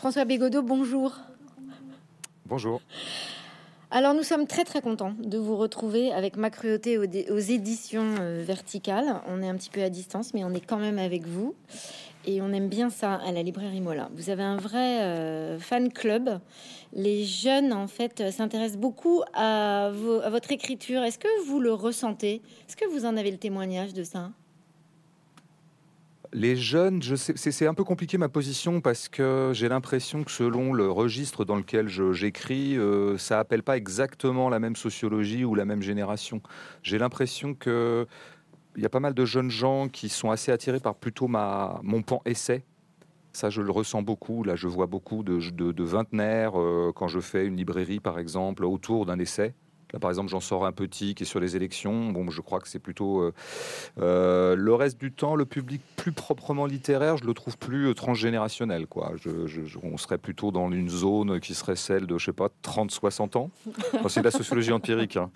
François Bégodeau, bonjour. Bonjour. Alors nous sommes très très contents de vous retrouver avec Ma Cruauté aux, éditions euh, verticales. On est un petit peu à distance, mais on est quand même avec vous. Et on aime bien ça à la librairie Mola. Vous avez un vrai euh, fan club. Les jeunes, en fait, s'intéressent beaucoup à, à votre écriture. Est-ce que vous le ressentez? Est-ce que vous en avez le témoignage de ça? Les jeunes, je c'est un peu compliqué ma position parce que j'ai l'impression que selon le registre dans lequel j'écris, euh, ça appelle pas exactement la même sociologie ou la même génération. J'ai l'impression que il y a pas mal de jeunes gens qui sont assez attirés par plutôt ma, mon pan essai. Ça, je le ressens beaucoup. Là, je vois beaucoup de, de, euh, quand je fais une librairie, par exemple, autour d'un essai. Là, par exemple, j'en sors un petit qui est sur les élections. Bon, je crois que c'est plutôt euh, euh, le reste du temps, le public plus proprement littéraire, je le trouve plus euh, transgénérationnel. Quoi. on serait plutôt dans une zone qui serait celle de, je sais pas, 30-60 ans. c'est de la sociologie empirique. Hein.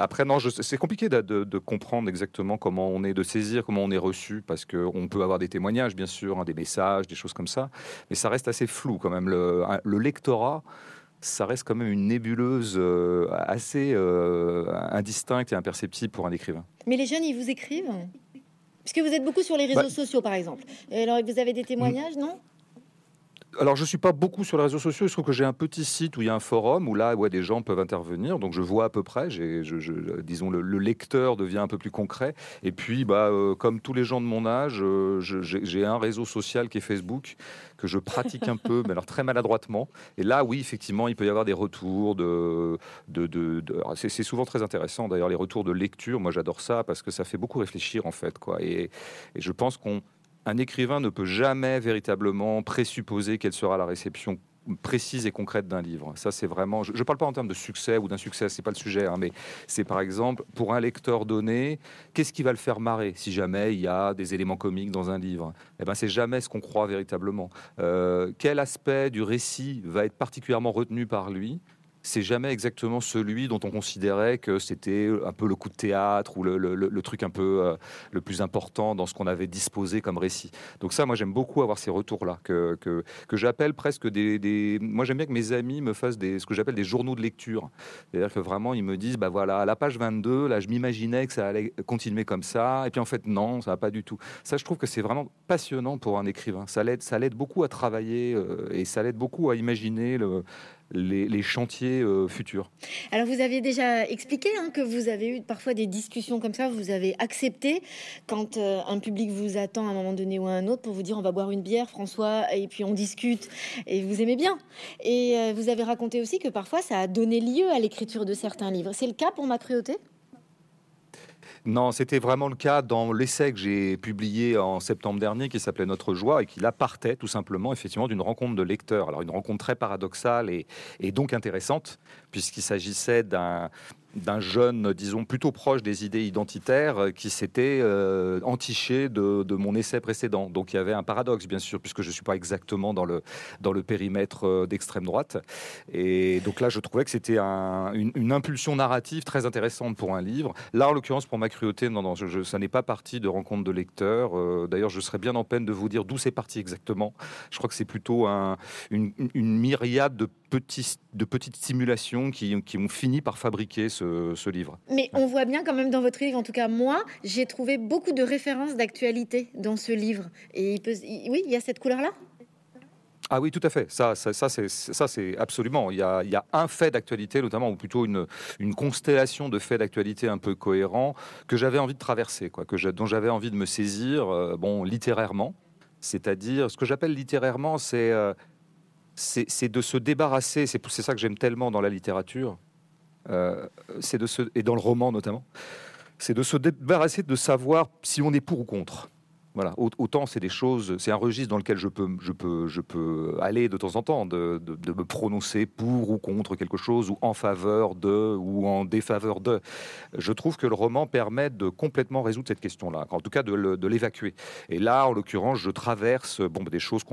après, non, c'est compliqué de, comprendre exactement comment on est, de saisir comment on est reçu, parce qu'on peut avoir des témoignages, bien sûr, hein, des messages, des choses comme ça, mais ça reste assez flou quand même. le lectorat ça reste quand même une nébuleuse euh, assez euh, indistincte et imperceptible pour un écrivain. Mais les jeunes, ils vous écrivent? Puisque vous êtes beaucoup sur les réseaux bah sociaux, par exemple. Et alors, vous avez des témoignages, non? Alors, je suis pas beaucoup sur les réseaux sociaux. Je trouve que j'ai un petit site où il y a un forum où là, ouais, des gens peuvent intervenir. Donc, je vois à peu près. Disons, le, lecteur devient un peu plus concret. Et puis, bah, euh, comme tous les gens de mon âge, euh, j'ai un réseau social qui est Facebook que je pratique un peu, mais alors très maladroitement. Et là, oui, effectivement, il peut y avoir des retours de, de, de, c'est souvent très intéressant. D'ailleurs, les retours de lecture, moi, j'adore ça parce que ça fait beaucoup réfléchir en fait, quoi. Et, et je pense qu'on un écrivain ne peut jamais véritablement présupposer quelle sera la réception précise et concrète d'un livre. Ça, c'est vraiment. Je ne parle pas en termes de succès ou d'insuccès, c'est pas le sujet, hein, mais c'est par exemple pour un lecteur donné, qu'est-ce qui va le faire marrer si jamais il y a des éléments comiques dans un livre? Eh ben, c'est jamais ce qu'on croit véritablement. Euh, quel aspect du récit va être particulièrement retenu par lui? C'est jamais exactement celui dont on considérait que c'était un peu le coup de théâtre ou le, truc un peu euh, le plus important dans ce qu'on avait disposé comme récit. Donc ça, moi j'aime beaucoup avoir ces retours-là, que, que, j'appelle presque des, Moi j'aime bien que mes amis me fassent des, ce que j'appelle des journaux de lecture. C'est-à-dire que vraiment ils me disent, bah voilà, à la page 22, là je m'imaginais que ça allait continuer comme ça, et puis en fait non, ça va pas du tout. Ça je trouve que c'est vraiment passionnant pour un écrivain. Ça l'aide, beaucoup à travailler euh, et ça l'aide beaucoup à imaginer le, les, chantiers euh, futurs. Alors vous aviez déjà expliqué hein, que vous avez eu parfois des discussions comme ça, vous avez accepté quand euh, un public vous attend à un moment donné ou à un autre pour vous dire on va boire une bière François et puis on discute et vous aimez bien. Et euh, vous avez raconté aussi que parfois ça a donné lieu à l'écriture de certains livres. C'est le cas pour ma cruauté? Non, c'était vraiment le cas dans l'essai que j'ai publié en septembre dernier qui s'appelait Notre joie et qui là partait tout simplement effectivement d'une rencontre de lecteurs. Alors une rencontre très paradoxale et, et donc intéressante puisqu'il s'agissait d'un d'un jeune, disons, plutôt proche des idées identitaires euh, qui s'était euh, entiché de, mon essai précédent. Donc il y avait un paradoxe, bien sûr, puisque je ne suis pas exactement dans le, dans le périmètre euh, d'extrême droite. Et donc là, je trouvais que c'était une, impulsion narrative très intéressante pour un livre. Là, en l'occurrence, pour ma cruauté, non, non, ça n'est pas parti de rencontre de lecteurs. D'ailleurs, je serais bien en peine de vous dire d'où c'est parti exactement. Je crois que c'est plutôt un, une, une myriade de de petites simulations qui, ont fini par fabriquer ce, livre. Mais on voit bien quand même dans votre livre, en tout cas moi, j'ai trouvé beaucoup de références d'actualité dans ce livre. Et oui, il y a cette couleur-là? Ah oui, tout à fait. Ça, ça, c'est, ça, c'est absolument. Il y, a, un fait d'actualité, notamment, ou plutôt une, une constellation de faits d'actualité un peu cohérents que j'avais envie de traverser, quoi, que dont j'avais envie de me saisir, euh, bon, littérairement. C'est-à-dire, ce que j'appelle littérairement, c'est euh, c'est de se débarrasser, c'est ça que j'aime tellement dans la littérature, euh, de se, et dans le roman notamment, c'est de se débarrasser de savoir si on est pour ou contre. Voilà, autant c'est des choses, c'est un registre dans lequel je peux, je peux, je peux aller de temps en temps, de, me prononcer pour ou contre quelque chose, ou en faveur de, ou en défaveur de. Je trouve que le roman permet de complètement résoudre cette question-là, en tout cas de l'évacuer. Et là, en l'occurrence, je traverse bon, des choses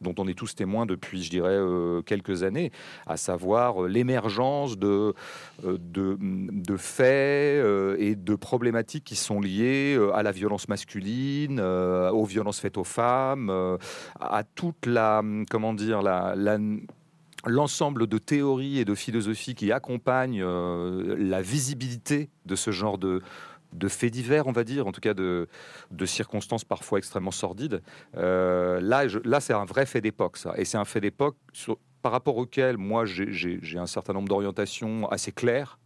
dont on est tous témoins depuis, je dirais, euh, quelques années, à savoir euh, l'émergence euh, de, de, faits et de problématiques qui sont liées à la violence masculine aux violences faites aux femmes, à toute la, comment dire, l'ensemble de théories et de philosophies qui accompagnent la visibilité de ce genre de, faits divers, on va dire, en tout cas de, circonstances parfois extrêmement sordides. Euh, là, là c'est un vrai fait d'époque, ça. Et c'est un fait d'époque par rapport auquel moi j'ai un certain nombre d'orientations assez claires.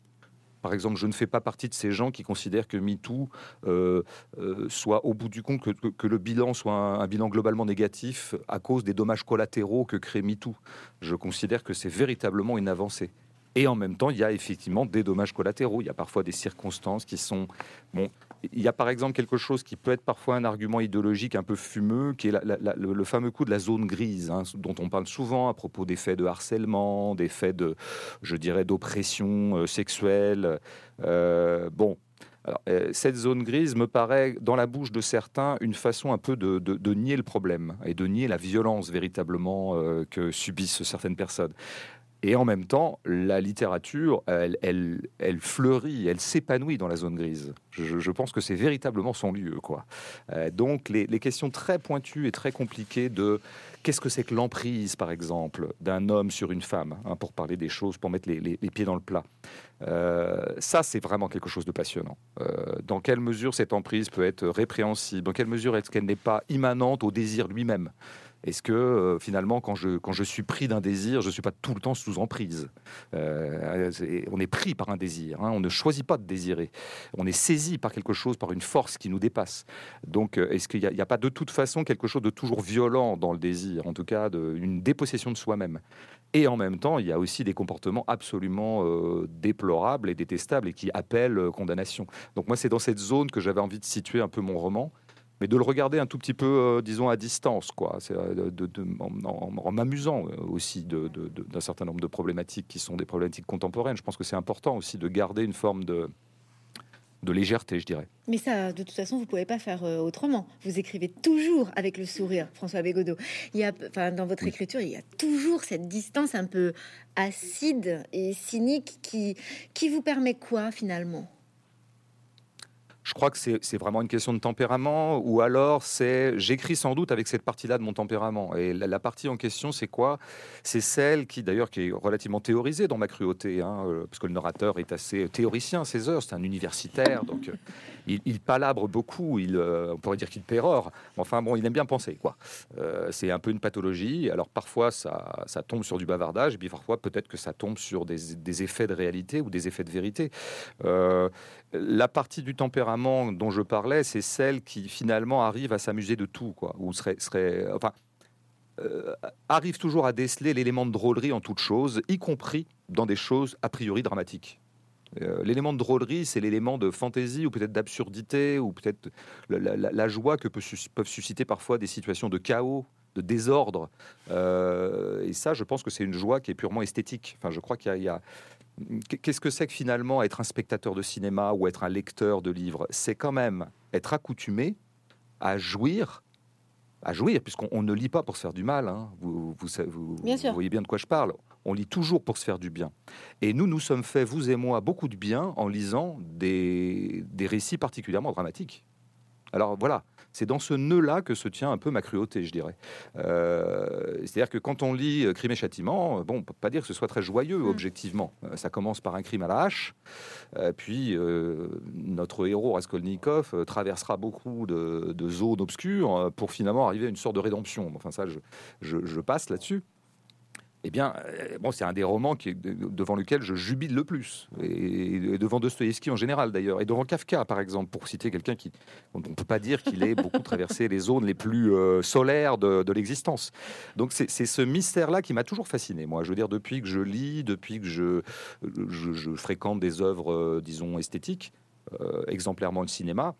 Par exemple, je ne fais pas partie de ces gens qui considèrent que MeToo euh, euh, soit au bout du compte, que, le bilan soit un, bilan globalement négatif à cause des dommages collatéraux que crée MeToo. Je considère que c'est véritablement une avancée. Et en même temps, il y a effectivement des dommages collatéraux. Il y a parfois des circonstances qui sont... Bon, il y a par exemple quelque chose qui peut être parfois un argument idéologique un peu fumeux, qui est le, fameux coup de la zone grise, hein, dont on parle souvent à propos des faits de harcèlement, des faits de, je dirais, d'oppression euh, sexuelle. Euh, bon, euh, cette zone grise me paraît, dans la bouche de certains, une façon un peu de, nier le problème et de nier la violence véritablement que subissent certaines personnes. Et en même temps, la littérature, elle, fleurit, elle s'épanouit dans la zone grise. Je, pense que c'est véritablement son lieu. Quoi. Euh, donc, les, questions très pointues et très compliquées de qu'est-ce que c'est que l'emprise, par exemple, d'un homme sur une femme, hein, pour parler des choses, pour mettre les, pieds dans le plat. Euh, ça, c'est vraiment quelque chose de passionnant. Euh, dans quelle mesure cette emprise peut être répréhensible? Dans quelle mesure est-ce qu'elle n'est pas immanente au désir lui-même? Est-ce que euh, finalement, quand je, quand je suis pris d'un désir, je ne suis pas tout le temps sous emprise euh, On est pris par un désir, hein. on ne choisit pas de désirer. On est saisi par quelque chose, par une force qui nous dépasse. Donc, euh, est-ce qu'il n'y a, pas de toute façon quelque chose de toujours violent dans le désir, en tout cas une dépossession de soi-même? Et en même temps, il y a aussi des comportements absolument déplorables et détestables et qui appellent condamnation. Donc moi, c'est dans cette zone que j'avais envie de situer un peu mon roman mais de le regarder un tout petit peu, euh, disons, à distance, quoi, euh, de, en, m'amusant euh, aussi d'un certain nombre de problématiques qui sont des problématiques contemporaines. Je pense que c'est important aussi de garder une forme de, de légèreté, je dirais. Mais ça, de toute façon, vous pouvez pas faire autrement. Vous écrivez toujours avec le sourire, François Bégodeau. Il y a, enfin, dans votre écriture, il y a toujours cette distance un peu acide et cynique qui, qui vous permet quoi finalement? Je crois que c'est vraiment une question de tempérament, ou alors c'est j'écris sans doute avec cette partie-là de mon tempérament. Et la, partie en question, c'est quoi? C'est celle qui, d'ailleurs, qui est relativement théorisée dans ma cruauté, hein, euh, parce que le narrateur est assez théoricien à ses heures, c'est un universitaire, donc euh, il, palabre beaucoup, euh, on pourrait dire qu'il pérore. Enfin bon, il aime bien penser, quoi. C'est un peu une pathologie. Alors parfois, ça, tombe sur du bavardage, et puis parfois, peut-être que ça tombe sur des, effets de réalité ou des effets de vérité. La partie du tempérament dont je parlais, c'est celle qui finalement arrive à s'amuser de tout, quoi. Ou serait, serait enfin, arrive toujours à déceler l'élément de drôlerie en toute chose, y compris dans des choses a priori dramatiques. Euh, l'élément de drôlerie, c'est l'élément de fantaisie ou peut-être d'absurdité ou peut-être la, joie que peuvent susciter parfois des situations de chaos, de désordre. Euh, et ça, je pense que c'est une joie qui est purement esthétique. Enfin, je crois qu'il y a, Qu'est-ce que c'est que finalement être un spectateur de cinéma ou être un lecteur de livres? C'est quand même être accoutumé à jouir à jouir, puisqu'on ne lit pas pour se faire du mal. Hein. Vous, vous, voyez bien de quoi je parle. On lit toujours pour se faire du bien. Et nous, nous sommes fait, vous et moi, beaucoup de bien en lisant des, des récits particulièrement dramatiques. Alors voilà, c'est dans ce nœud-là que se tient un peu ma cruauté, je dirais. Euh, c'est-à-dire que quand on lit euh, Crime et Châtiment, euh, bon, on peut pas dire que ce soit très joyeux, mm. objectivement. ça commence par un crime à la hache, puis notre héros Raskolnikov traversera beaucoup de, zones obscures pour finalement arriver à une sorte de rédemption. Enfin, ça, je passe là-dessus eh bien, euh, bon, c'est un des romans qui, devant lequel je jubile le plus, et, devant Dostoïevski en général d'ailleurs, et devant Kafka par exemple, pour citer quelqu'un qui, on ne peut pas dire qu'il ait beaucoup traversé les zones les plus euh, solaires de, l'existence. Donc c'est ce mystère-là qui m'a toujours fasciné, moi. Je veux dire, depuis que je lis, depuis que je, fréquente des œuvres, euh, disons, esthétiques, exemplairement le cinéma,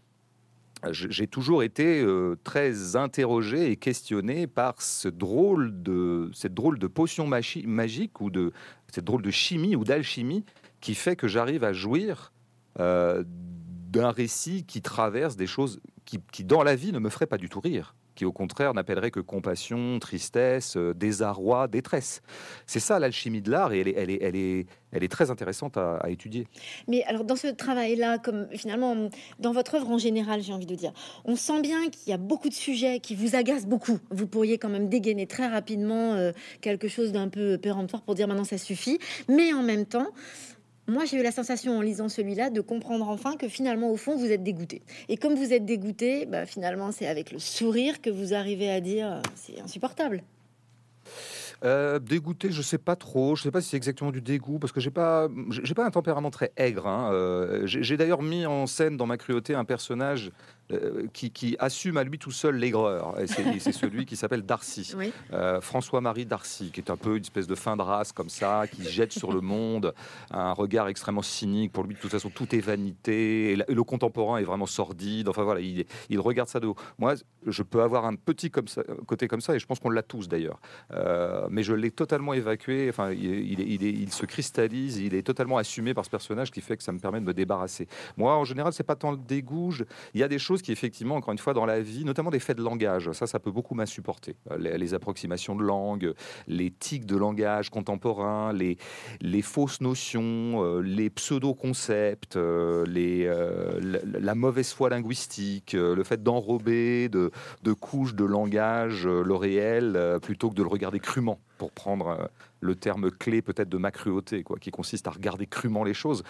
j'ai toujours été euh, très interrogé et questionné par ce drôle de, cette drôle de potion magique ou de cette drôle de chimie ou d'alchimie qui fait que j'arrive à jouir euh, d'un récit qui traverse des choses qui, dans la vie, ne me feraient pas du tout rire qui au contraire n'appellerait que compassion, tristesse, euh, désarroi, détresse. C'est ça l'alchimie de l'art et elle est, elle est, elle est, elle est très intéressante à, étudier. Mais alors dans ce travail-là, comme finalement dans votre œuvre en général, j'ai envie de dire, on sent bien qu'il y a beaucoup de sujets qui vous agacent beaucoup. Vous pourriez quand même dégainer très rapidement euh, quelque chose d'un peu péremptoire pour dire maintenant ça suffit. Mais en même temps, moi, j'ai eu la sensation en lisant celui-là de comprendre enfin que finalement, au fond, vous êtes dégoûté. Et comme vous êtes dégoûté, bah, finalement, c'est avec le sourire que vous arrivez à dire euh, c'est insupportable. Euh, dégoûté, je sais pas trop. Je sais pas si c'est exactement du dégoût parce que j'ai pas, j'ai pas un tempérament très aigre. Hein. Euh, j'ai d'ailleurs mis en scène dans ma cruauté un personnage euh, qui, assume à lui tout seul l'aigreur. c'est celui qui s'appelle Darcy, euh, François-Marie Darcy, qui est un peu une espèce de fin de race comme ça, qui jette sur le monde un regard extrêmement cynique. Pour lui, de toute façon, tout est vanité. Et, le contemporain est vraiment sordide. Enfin voilà, il, il, regarde ça de haut. Moi, je peux avoir un petit comme ça, côté comme ça, et je pense qu'on l'a tous d'ailleurs. Euh, mais je l'ai totalement évacué. Enfin, il, il, il, se cristallise. Il est totalement assumé par ce personnage qui fait que ça me permet de me débarrasser. Moi, en général, c'est pas tant le dégoût. Il y a des choses qui, effectivement, encore une fois, dans la vie, notamment des faits de langage, ça, ça peut beaucoup m'insupporter. Euh, les, approximations de langue, les tics de langage contemporain, les, fausses notions, euh, les pseudo-concepts, euh, la, mauvaise foi linguistique, le fait d'enrober de, de couches de langage le réel plutôt que de le regarder crûment pour prendre le terme clé peut-être de ma cruauté, quoi, qui consiste à regarder crûment les choses.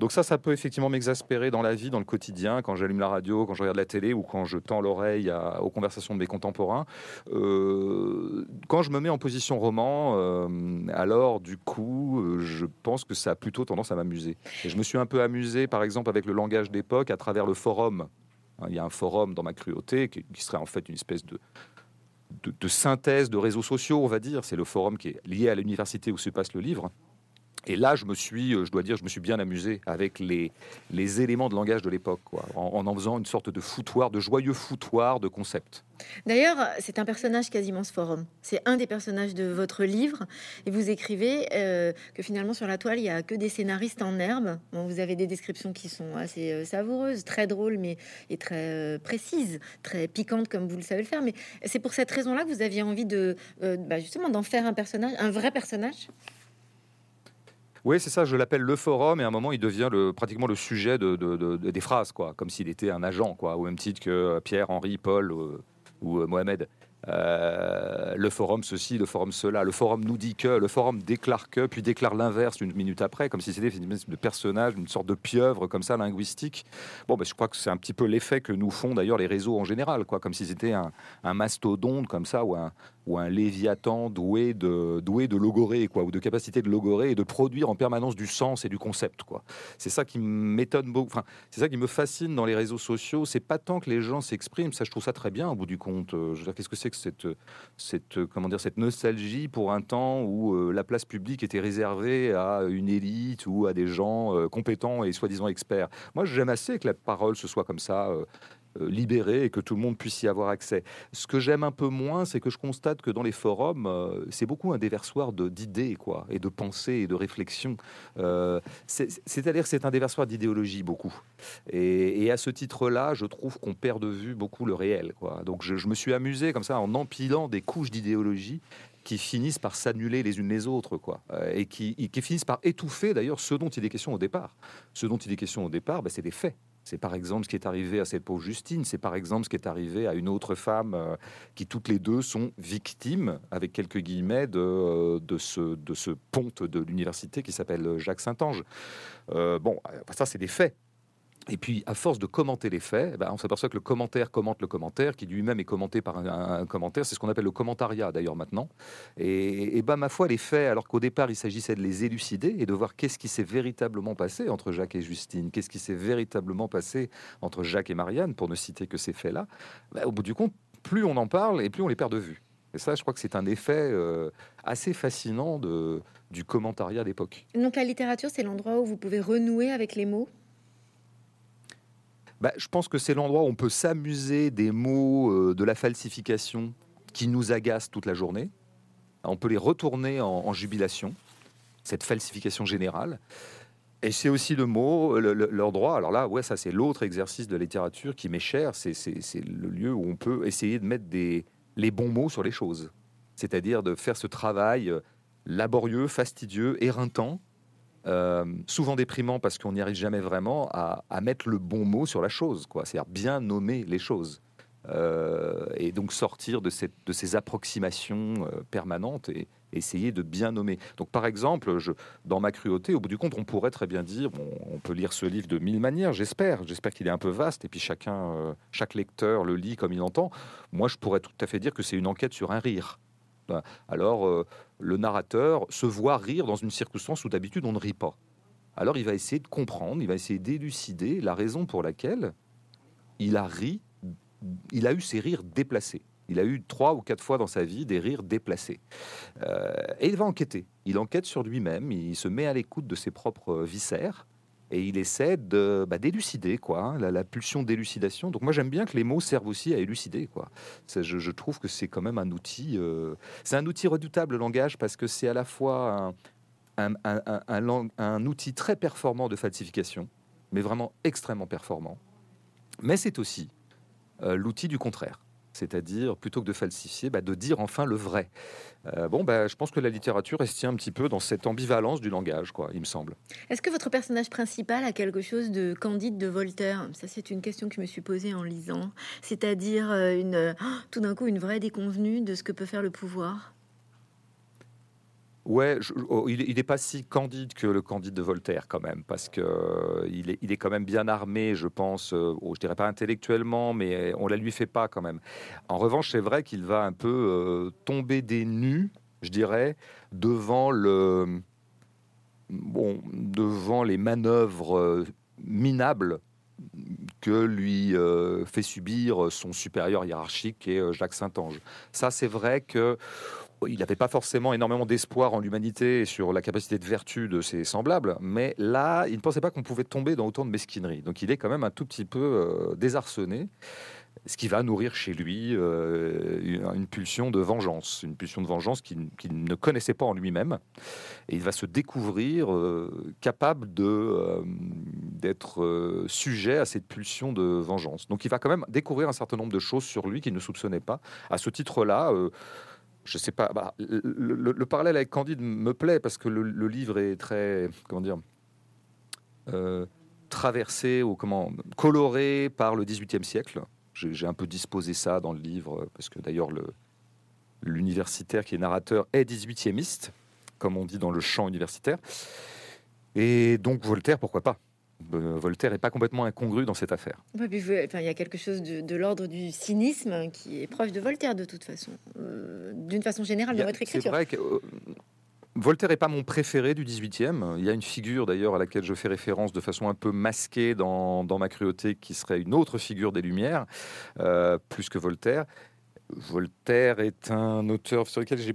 Donc ça, ça peut effectivement m'exaspérer dans la vie, dans le quotidien, quand j'allume la radio, quand je regarde la télé ou quand je tends l'oreille aux conversations de mes contemporains. Euh, quand je me mets en position roman, euh, alors du coup, euh, je pense que ça a plutôt tendance à m'amuser. Et je me suis un peu amusé, par exemple, avec le langage d'époque à travers le forum. Il y a un forum dans ma cruauté qui serait en fait une espèce de, de, synthèse de réseaux sociaux, on va dire. C'est le forum qui est lié à l'université où se passe le livre. Et là, je me suis, euh, je dois dire, je me suis bien amusé avec les, éléments de langage de l'époque, en, en, faisant une sorte de foutoir, de joyeux foutoir de concepts. D'ailleurs, c'est un personnage quasiment ce forum. C'est un des personnages de votre livre. Et vous écrivez euh, que finalement, sur la toile, il n'y a que des scénaristes en herbe. vous avez des descriptions qui sont assez euh, savoureuses, très drôles, mais très précises, très piquantes, comme vous le savez le faire. Mais c'est pour cette raison-là que vous aviez envie de, bah, justement, d'en faire un personnage, un vrai personnage? Oui, c'est ça, je l'appelle le forum, et à un moment, il devient pratiquement le sujet de, des phrases, quoi, comme s'il était un agent, quoi, au même titre que Pierre, Henri, Paul euh, ou euh, Mohamed. Euh, le forum ceci, le forum cela. Le forum nous dit que, le forum déclare que, puis déclare l'inverse une minute après, comme si c'était une espèce de personnage, une sorte de pieuvre comme ça, linguistique. Bon, ben, je crois que c'est un petit peu l'effet que nous font d'ailleurs les réseaux en général, quoi, comme si c'était un mastodonte comme ça, ou un, ou un léviathan doué de, doué de logorée, quoi, ou de capacité de logorer et de produire en permanence du sens et du concept. Quoi. C'est ça qui m'étonne beaucoup. Enfin, c'est ça qui me fascine dans les réseaux sociaux. C'est pas tant que les gens s'expriment, ça je trouve ça très bien au bout du compte. Euh, qu'est-ce que c'est que cette, cette, comment dire, cette nostalgie pour un temps où euh, la place publique était réservée à une élite ou à des gens euh, compétents et soi-disant experts? Moi, j'aime assez que la parole se soit comme ça euh, libéré et que tout le monde puisse y avoir accès. Ce que j'aime un peu moins, c'est que je constate que dans les forums, euh, c'est beaucoup un déversoir d'idées quoi, et de pensées et de réflexions. Euh, c'est-à-dire que c'est un déversoir d'idéologie beaucoup. Et, à ce titre-là, je trouve qu'on perd de vue beaucoup le réel. Quoi. Donc je, me suis amusé comme ça en empilant des couches d'idéologie qui finissent par s'annuler les unes les autres, quoi, et qui, finissent par étouffer d'ailleurs ce dont il est question au départ. Ce dont il est question au départ, ben, c'est des faits. C'est par exemple ce qui est arrivé à cette pauvre Justine, c'est par exemple ce qui est arrivé à une autre femme euh, qui toutes les deux sont victimes, avec quelques guillemets, de, euh, de, ce, de ce ponte de l'université qui s'appelle Jacques Saint-Ange. Euh, bon, ça c'est des faits. Et puis, à force de commenter les faits, eh ben, on s'aperçoit que le commentaire commente le commentaire, qui lui-même est commenté par un, commentaire. C'est ce qu'on appelle le commentariat, d'ailleurs, maintenant. Et, et ben, ma foi, les faits, alors qu'au départ, il s'agissait de les élucider et de voir qu'est-ce qui s'est véritablement passé entre Jacques et Justine, qu'est-ce qui s'est véritablement passé entre Jacques et Marianne, pour ne citer que ces faits-là, ben, au bout du compte, plus on en parle et plus on les perd de vue. Et ça, je crois que c'est un effet euh, assez fascinant du commentariat d'époque. Donc la littérature, c'est l'endroit où vous pouvez renouer avec les mots? Bah, je pense que c'est l'endroit où on peut s'amuser des mots euh, de la falsification qui nous agacent toute la journée. On peut les retourner en, jubilation, cette falsification générale. Et c'est aussi le mot, leur droit. Alors là, ouais, ça c'est l'autre exercice de littérature qui m'est cher. C'est le lieu où on peut essayer de mettre des, les bons mots sur les choses. C'est-à-dire de faire ce travail euh, laborieux, fastidieux, éreintant, euh, souvent déprimant parce qu'on n'y arrive jamais vraiment à, mettre le bon mot sur la chose. C'est-à-dire bien nommer les choses. Euh, et donc sortir de, ces approximations permanentes et, essayer de bien nommer. Donc, par exemple, je, dans ma cruauté, au bout du compte, on pourrait très bien dire, on peut lire ce livre de mille manières, j'espère. J'espère qu'il est un peu vaste et puis chacun, euh, chaque lecteur le lit comme il entend. Moi, je pourrais tout à fait dire que c'est une enquête sur un rire. Ben, alors, euh, le narrateur se voit rire dans une circonstance où d'habitude on ne rit pas. Alors, il va essayer de comprendre, il va essayer d'élucider la raison pour laquelle il a ri, il a eu ses rires déplacés. Il a eu trois ou quatre fois dans sa vie des rires déplacés. Euh, et il va enquêter. Il enquête sur lui-même, il se met à l'écoute de ses propres viscères et il essaie de bah, d'élucider quoi, hein, la, pulsion d'élucidation. Donc moi j'aime bien que les mots servent aussi à élucider quoi. Je, je, trouve que c'est quand même un outil, euh, c'est un outil redoutable le langage parce que c'est à la fois un, outil très performant de falsification, mais vraiment extrêmement performant. Mais c'est aussi euh, l'outil du contraire c'est-à-dire plutôt que de falsifier, bah, de dire enfin le vrai. Euh, bon, bah, je pense que la littérature tient un petit peu dans cette ambivalence du langage, quoi, il me semble. Est-ce que votre personnage principal a quelque chose de Candide de Voltaire? Ça, c'est une question que je me suis posée en lisant, c'est-à-dire euh, une, tout d'un coup une vraie déconvenue de ce que peut faire le pouvoir? Ouais, oh, il n'est pas si candide que le candide de Voltaire quand même, parce que euh, il, est, il, est, quand même bien armé, je pense. Euh, oh, je dirais pas intellectuellement, mais on la lui fait pas quand même. En revanche, c'est vrai qu'il va un peu euh, tomber des nues, je dirais, devant le bon, devant les manœuvres minables que lui fait subir son supérieur hiérarchique et Jacques Saint-Ange. Ça, c'est vrai que il n'avait pas forcément énormément d'espoir en l'humanité et sur la capacité de vertu de ses semblables, mais là, il ne pensait pas qu'on pouvait tomber dans autant de mesquinerie. Donc il est quand même un tout petit peu euh, désarçonné, ce qui va nourrir chez lui euh, une, pulsion de vengeance, une pulsion de vengeance qu'il ne connaissait pas en lui-même. Et il va se découvrir euh, capable d'être sujet à cette pulsion de vengeance. Donc il va quand même découvrir un certain nombre de choses sur lui qu'il ne soupçonnait pas. À ce titre-là, je sais pas. Bah, le, parallèle avec Candide me plaît parce que le, livre est très, comment dire, euh, traversé ou comment coloré par le XVIIIe siècle. J'ai un peu disposé ça dans le livre parce que d'ailleurs l'universitaire qui est narrateur est 18e comme on dit dans le chant universitaire. Et donc Voltaire, pourquoi pas? euh, Voltaire n'est pas complètement incongru dans cette affaire. il y a quelque chose de, l'ordre du cynisme qui est proche de Voltaire de toute façon, euh, d'une façon générale dans votre écriture. C'est vrai que euh, Voltaire n'est pas mon préféré du 18e. Il y a une figure d'ailleurs à laquelle je fais référence de façon un peu masquée dans, ma cruauté qui serait une autre figure des Lumières, plus que Voltaire. Voltaire est un auteur sur lequel j'ai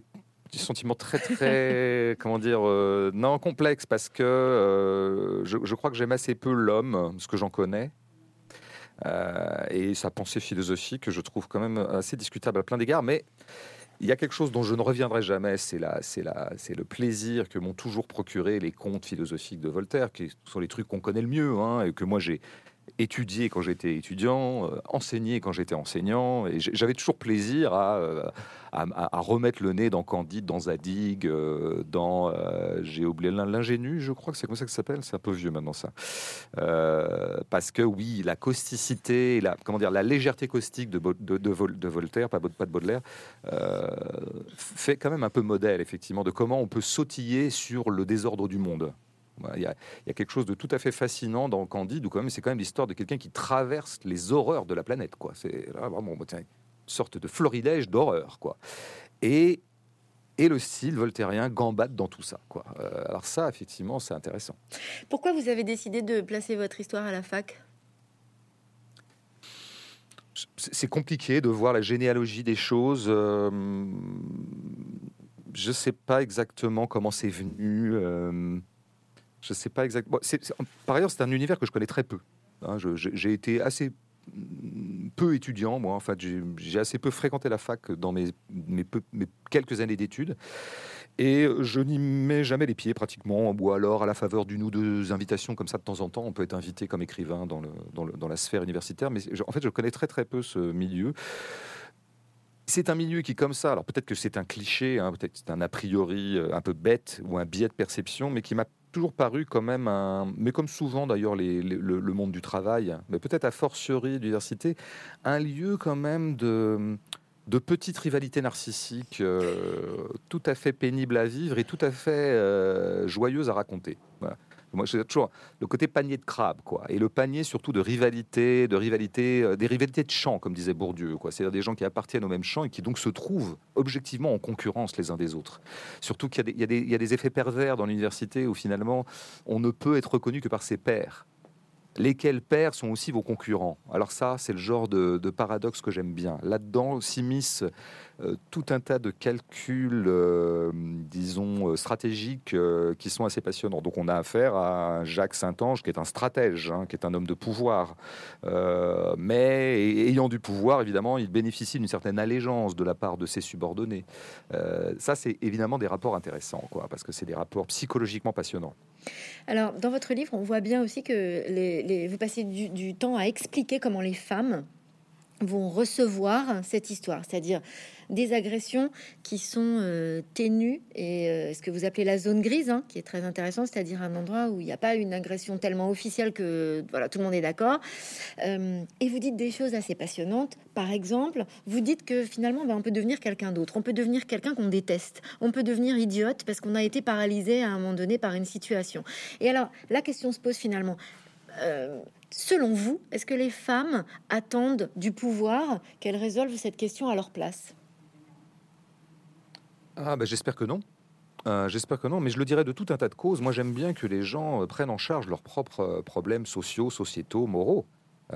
des sentiments très très comment dire euh, non complexe parce que euh, je, crois que j'aime assez peu l'homme ce que j'en connais. Euh, et sa pensée philosophique que je trouve quand même assez discutable à plein d'égards. Mais il y a quelque chose dont je ne reviendrai jamais, c'est la, c'est la, c'est le plaisir que m'ont toujours procuré les contes philosophiques de Voltaire, qui sont les trucs qu'on connaît le mieux, hein, et que moi j'ai étudié quand j'étais étudiant, euh, enseigné quand j'étais enseignant, et j'avais toujours plaisir euh, à, remettre le nez dans Candide, dans Zadig, euh, dans j'ai oublié l'ingénu, je crois que c'est comme ça que ça s'appelle, c'est un peu vieux maintenant ça, parce que oui, la causticité, la comment dire, la légèreté caustique de, Voltaire, pas de Baudelaire, fait quand même un peu modèle effectivement de comment on peut sautiller sur le désordre du monde. Il y, a, quelque chose de tout à fait fascinant dans Candide, où quand même c'est quand même l'histoire de quelqu'un qui traverse les horreurs de la planète. Quoi. C'est vraiment une sorte de florilège d'horreur. Quoi. Et, et le style voltairien gambade dans tout ça. Quoi. Euh, alors ça, effectivement, c'est intéressant. Pourquoi vous avez décidé de placer votre histoire à la fac? C'est compliqué de voir la généalogie des choses. Euh, je ne sais pas exactement comment c'est venu. Euh, je ne sais pas exactement. par ailleurs, c'est un univers que je connais très peu. Hein. j'ai été assez peu étudiant, moi. En fait, j'ai assez peu fréquenté la fac dans mes, quelques années d'études. Et je n'y mets jamais les pieds pratiquement, ou alors à la faveur d'une ou deux invitations comme ça de temps en temps, on peut être invité comme écrivain dans, la sphère universitaire. Mais en fait, je connais très très peu ce milieu. C'est un milieu qui, comme ça, alors peut-être que c'est un cliché, hein, peut-être c'est un a priori euh, un peu bête ou un biais de perception, mais qui m'a toujours paru quand même un, mais comme souvent d'ailleurs le, monde du travail, mais peut-être a fortiori l'université, un lieu quand même de, de petites rivalités narcissiques euh, tout à fait pénibles à vivre et tout à fait euh, joyeuses à raconter. Moi, j'ai toujours le côté panier de crabe, quoi. Et le panier surtout de rivalité, de rivalité, euh, des rivalités de champs, comme disait Bourdieu, quoi. C'est-à-dire des gens qui appartiennent au même champ et qui donc se trouvent objectivement en concurrence les uns des autres. Surtout qu'il y, y, a des effets pervers dans l'université où finalement on ne peut être reconnu que par ses pairs lesquels pairs sont aussi vos concurrents. Alors ça, c'est le genre de, paradoxe que j'aime bien. Là-dedans tout un tas de calculs, euh, disons, euh, stratégiques qui sont assez passionnants. Donc on a affaire à Jacques Saint-Ange, qui est un stratège, hein, qui est un homme de pouvoir. mais ayant du pouvoir, évidemment, il bénéficie d'une certaine allégeance de la part de ses subordonnés. ça, c'est évidemment des rapports intéressants, quoi, parce que c'est des rapports psychologiquement passionnants. Alors, dans votre livre, on voit bien aussi que vous passez du, temps à expliquer comment les femmes vont recevoir cette histoire, c'est-à-dire des agressions qui sont euh, ténues et euh, ce que vous appelez la zone grise, hein, qui est très intéressant, c'est-à-dire un endroit où il n'y a pas une agression tellement officielle que voilà tout le monde est d'accord. Euh, et vous dites des choses assez passionnantes. Par exemple, vous dites que finalement, ben, on peut devenir quelqu'un d'autre, on peut devenir quelqu'un qu'on déteste, on peut devenir idiote parce qu'on a été paralysé à un moment donné par une situation. Et alors, la question se pose finalement. Selon vous, est-ce que les femmes attendent du pouvoir qu'elles résolvent cette question à leur place? Ah, bah, j'espère que non. Euh, j'espère que non, mais je le dirais de tout un tas de causes. Moi, j'aime bien que les gens euh, prennent en charge leurs propres euh, problèmes sociaux, sociétaux, moraux.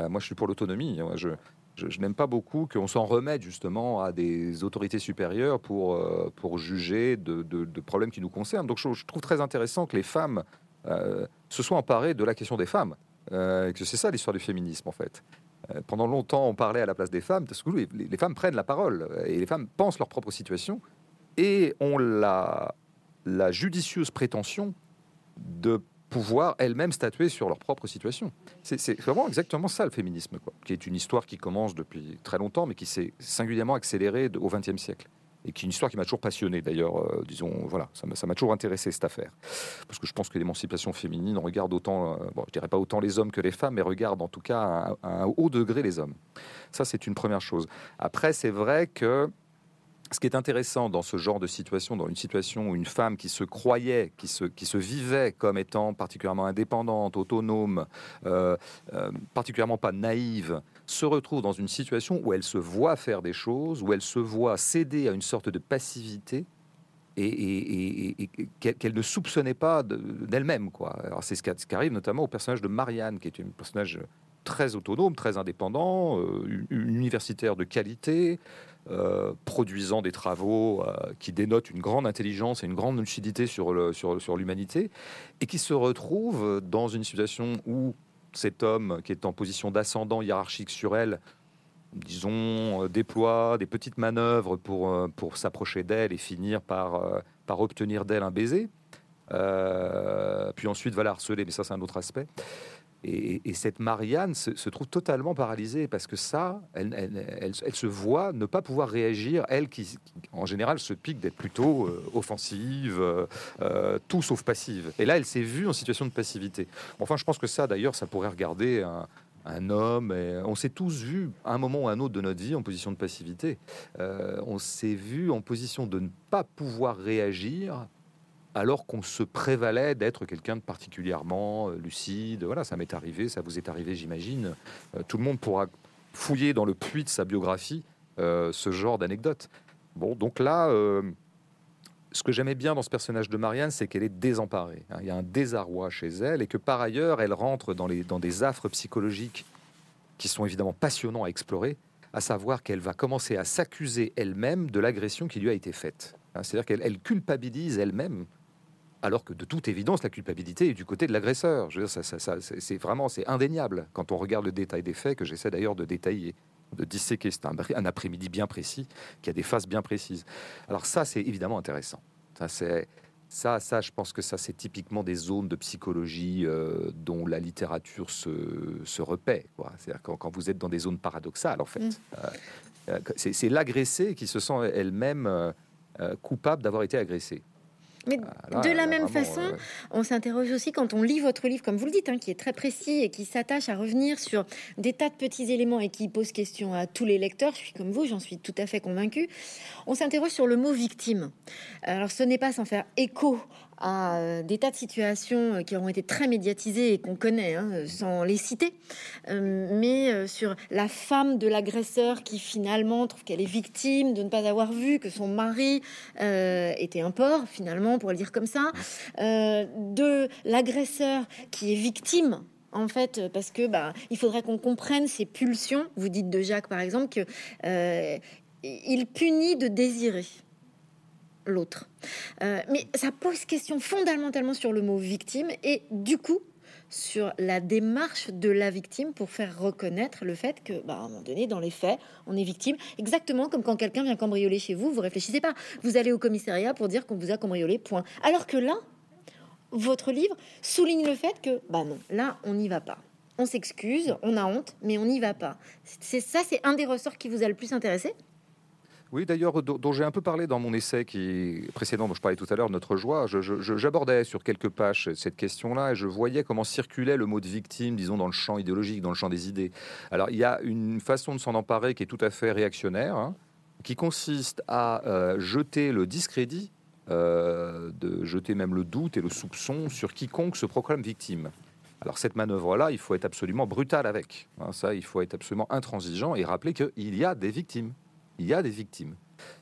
moi, je suis pour l'autonomie. Je, je, n'aime pas beaucoup qu'on s'en remette justement à des autorités supérieures pour, pour juger de, de, problèmes qui nous concernent. Donc, je, trouve très intéressant que les femmes se soient emparées de la question des femmes. Que c'est ça l'histoire du féminisme, en fait pendant longtemps, on parlait à la place des femmes, parce que les, les, femmes prennent la parole et les femmes pensent leur propre situation et ont la, la judicieuse prétention de pouvoir elles-mêmes statuer sur leur propre situation. C'est vraiment exactement ça le féminisme, quoi, qui est une histoire qui commence depuis très longtemps, mais qui s'est singulièrement accélérée au XXe siècle. Et qui est une histoire qui m'a toujours passionné, d'ailleurs, euh, disons, voilà, ça m'a toujours intéressé cette affaire. Parce que je pense que l'émancipation féminine regarde autant, euh, bon, je dirais pas autant les hommes que les femmes, mais regarde en tout cas à un haut degré les hommes. Ça, c'est une première chose. Après, c'est vrai que ce qui est intéressant dans ce genre de situation, dans une situation où une femme qui se croyait, qui se, qui se vivait comme étant particulièrement indépendante, autonome, euh, euh, particulièrement pas naïve, se retrouve dans une situation où elle se voit faire des choses, où elle se voit céder à une sorte de passivité et, qu'elle ne soupçonnait pas d'elle-même. c'est ce, qui arrive notamment au personnage de Marianne, qui est un personnage très autonome, très indépendant, euh, universitaire de qualité, euh, produisant des travaux euh, qui dénotent une grande intelligence et une grande lucidité sur, le, sur, sur l'humanité, et qui se retrouve dans une situation où cet homme, qui est en position d'ascendant hiérarchique sur elle, disons, euh, déploie des petites manœuvres pour, pour s'approcher d'elle et finir par, par obtenir d'elle un baiser, puis ensuite va la harceler, mais ça c'est un autre aspect. Et, cette Marianne se, trouve totalement paralysée parce que ça, elle, se voit ne pas pouvoir réagir, elle qui, en général se pique d'être plutôt euh, offensive, euh, euh, tout sauf passive. Et là, elle s'est vue en situation de passivité. Enfin, je pense que ça, d'ailleurs, ça pourrait regarder un, homme. On s'est tous vus à un moment ou à un autre de notre vie en position de passivité. on s'est vu en position de ne pas pouvoir réagir alors qu'on se prévalait d'être quelqu'un de particulièrement euh, lucide. Voilà, ça m'est arrivé, ça vous est arrivé, j'imagine. Euh, tout le monde pourra fouiller dans le puits de sa biographie euh, ce genre d'anecdote. Bon, donc là, ce que j'aimais bien dans ce personnage de Marianne, c'est qu'elle est désemparée. Hein. Il y a un désarroi chez elle et que par ailleurs, elle rentre dans, les, dans des affres psychologiques qui sont évidemment passionnants à explorer, à savoir qu'elle va commencer à s'accuser elle-même de l'agression qui lui a été faite. Hein. C'est-à-dire qu'elle culpabilise elle-même alors que de toute évidence, la culpabilité est du côté de l'agresseur. Je veux dire, ça, c'est vraiment, c'est indéniable quand on regarde le détail des faits, que j'essaie d'ailleurs de détailler, de disséquer. C'est un, après-midi bien précis, qui a des phases bien précises. Alors ça, c'est évidemment intéressant. Ça, c'est ça, ça, je pense que ça, c'est typiquement des zones de psychologie euh, dont la littérature se, se repaît. C'est-à-dire quand, quand, vous êtes dans des zones paradoxales, en fait. Mm. Euh, euh, c'est l'agressé qui se sent elle-même coupable d'avoir été agressé. Mais ah, de la même façon, on s'interroge aussi quand on lit votre livre, comme vous le dites, hein, qui est très précis et qui s'attache à revenir sur des tas de petits éléments et qui pose question à tous les lecteurs. Je suis comme vous, j'en suis tout à fait convaincu. On s'interroge sur le mot victime. Alors, ce n'est pas sans faire écho à euh, des tas de situations euh, qui ont été très médiatisées et qu'on connaît, hein, sans les citer, euh, mais sur la femme de l'agresseur qui finalement trouve qu'elle est victime de ne pas avoir vu que son mari était un porc, finalement, pour le dire comme ça, de l'agresseur qui est victime en fait, parce que bah, il faudrait qu'on comprenne ses pulsions. Vous dites de Jacques, par exemple, que il punit de désirer l'autre. Euh, mais ça pose question fondamentalement sur le mot victime et du coup sur la démarche de la victime pour faire reconnaître le fait que, bah, à un moment donné, dans les faits, on est victime. Exactement comme quand quelqu'un vient cambrioler chez vous, vous réfléchissez pas. Vous allez au commissariat pour dire qu'on vous a cambriolé, point. Alors que là, votre livre souligne le fait que, bah non, là, on n'y va pas. On s'excuse, on a honte, mais on n'y va pas. C'est ça, c'est un des ressorts qui vous a le plus intéressé? Oui, d'ailleurs, dont j'ai un peu parlé dans mon essai qui précédent, dont je parlais tout à l'heure, Notre joie. J'abordais sur quelques pages cette question-là et je voyais comment circulait le mot de victime, disons, dans le champ idéologique, dans le champ des idées. Alors, il y a une façon de s'en emparer qui est tout à fait réactionnaire, hein, qui consiste à euh, jeter le discrédit, euh, de jeter même le doute et le soupçon sur quiconque se proclame victime. Alors cette manœuvre-là, il faut être absolument brutal avec. Hein, ça, il faut être absolument intransigeant et rappeler qu'il y a des victimes il y a des victimes.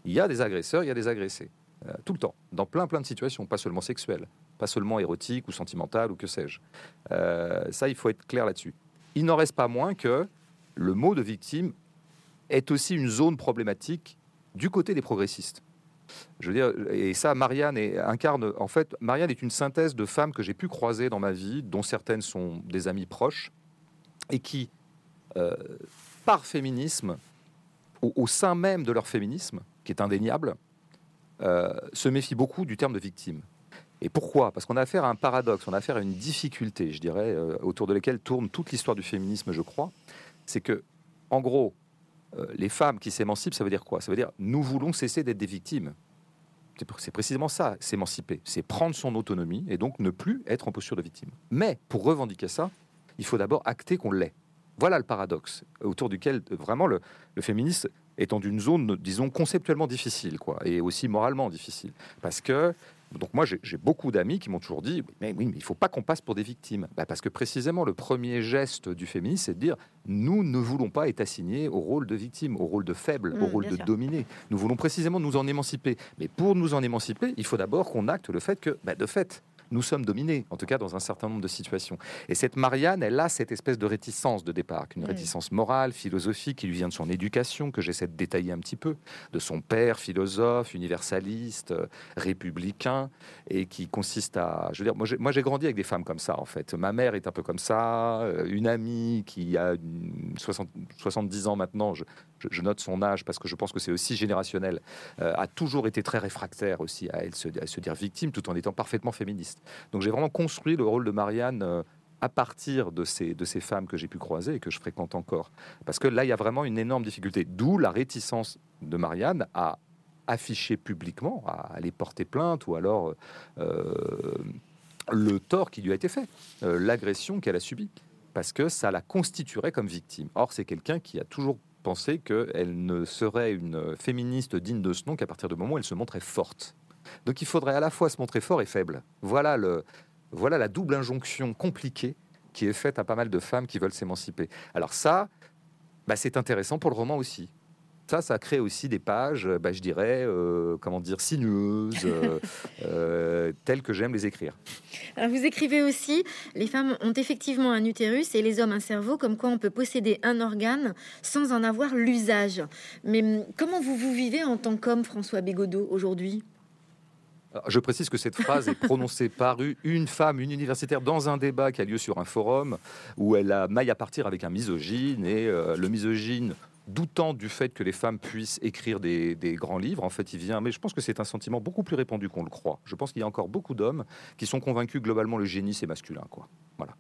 Il y a des agresseurs, il y a des agressés. Euh, tout le temps, dans plein plein de situations, pas seulement sexuelles, pas seulement érotiques ou sentimentales ou que sais-je. Euh, ça, il faut être clair là-dessus. Il n'en reste pas moins que le mot de victime est aussi une zone problématique du côté des progressistes. Je veux dire, et ça, Marianne incarne. En fait, Marianne est une synthèse de femmes que j'ai pu croiser dans ma vie, dont certaines sont des amies proches, et qui, euh, par féminisme, au, sein même de leur féminisme, qui est indéniable, euh, se méfie beaucoup du terme de victime. Et pourquoi? Parce qu'on a affaire à un paradoxe, on a affaire à une difficulté, je dirais, euh, autour de laquelle tourne toute l'histoire du féminisme, je crois. C'est que, en gros, euh, les femmes qui s'émancipent, ça veut dire quoi? Ça veut dire nous voulons cesser d'être des victimes. C'est précisément ça, s'émanciper. C'est prendre son autonomie et donc ne plus être en posture de victime. Mais pour revendiquer ça, il faut d'abord acter qu'on l'est. Voilà le paradoxe autour duquel euh, vraiment le, le féministe est dans une zone, disons, conceptuellement difficile, quoi, et aussi moralement difficile. Parce que, donc moi, j'ai beaucoup d'amis qui m'ont toujours dit, mais oui, mais il faut pas qu'on passe pour des victimes. Bah, parce que précisément, le premier geste du féminisme, c'est de dire, nous ne voulons pas être assignés au rôle de victime, au rôle de faible, au mmh, rôle de dominé. Nous voulons précisément nous en émanciper. Mais pour nous en émanciper, il faut d'abord qu'on acte le fait que, bah, de fait, nous sommes dominés, en tout cas dans un certain nombre de situations. Et cette Marianne, elle a cette espèce de réticence de départ, une réticence morale, philosophique, qui lui vient de son éducation, que j'essaie de détailler un petit peu, de son père, philosophe, universaliste, euh, républicain, et qui consiste à... Je veux dire, moi j'ai grandi avec des femmes comme ça, en fait. Ma mère est un peu comme ça, euh, une amie qui a 70 ans maintenant, je, note son âge parce que je pense que c'est aussi générationnel, euh, a toujours été très réfractaire aussi à elle se, à se dire victime tout en étant parfaitement féministe. Donc j'ai vraiment construit le rôle de Marianne euh, à partir de ces, de ces femmes que j'ai pu croiser et que je fréquente encore. Parce que là, il y a vraiment une énorme difficulté. D'où la réticence de Marianne à afficher publiquement, à aller porter plainte ou alors euh, le tort qui lui a été fait, l'agression qu'elle a subie. Parce que ça la constituerait comme victime. Or, c'est quelqu'un qui a toujours pensé qu'elle ne serait une féministe digne de ce nom qu'à partir du moment où elle se montrait forte. Donc il faudrait à la fois se montrer fort et faible. Voilà, le, voilà la double injonction compliquée qui est faite à pas mal de femmes qui veulent s'émanciper. Alors ça, bah, c'est intéressant pour le roman aussi. Ça, ça crée aussi des pages, bah, je dirais, euh, comment dire, sinueuses, euh, euh, telles que j'aime les écrire. vous écrivez aussi, les femmes ont effectivement un utérus et les hommes un cerveau, comme quoi on peut posséder un organe sans en avoir l'usage. Mais hum, comment vous vous vivez en tant qu'homme, François Bégodeau, aujourd'hui? Je précise que cette phrase est prononcée par une femme, une universitaire, dans un débat qui a lieu sur un forum où elle a maille à partir avec un misogyne et euh, le misogyne doutant du fait que les femmes puissent écrire des, grands livres. En fait, il vient, mais je pense que c'est un sentiment beaucoup plus répandu qu'on le croit. Je pense qu'il y a encore beaucoup d'hommes qui sont convaincus globalement le génie c'est masculin, quoi. Voilà.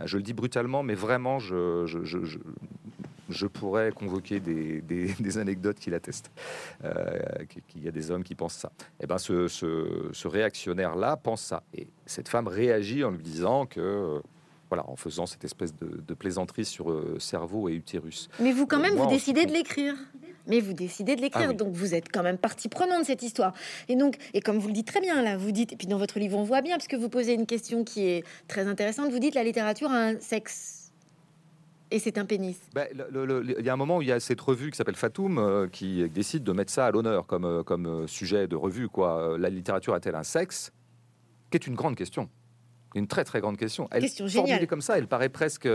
Euh, je le dis brutalement, mais vraiment, je, je, pourrais convoquer des, anecdotes qui l'attestent. Euh, qu'il y a des hommes qui pensent ça. Et eh ben, ce, ce réactionnaire-là pense ça. Et cette femme réagit en lui disant que voilà, en faisant cette espèce de, plaisanterie sur euh, cerveau et utérus. Mais vous, quand même, vous décidez de l'écrire. Mais vous décidez de l'écrire, ah donc vous êtes quand même partie prenante de cette histoire. Et donc, et comme vous le dites très bien là, vous dites, et puis dans votre livre on voit bien, puisque vous posez une question qui est très intéressante, vous dites la littérature a un sexe. Et c'est un pénis. Ben, il y a un moment où il y a cette revue qui s'appelle Fatoum euh, qui décide de mettre ça à l'honneur comme, euh, comme sujet de revue. Quoi. La littérature a-t-elle un sexe? Qui est une grande question. Une très très grande question. Elle question formulée comme ça, elle paraît presque,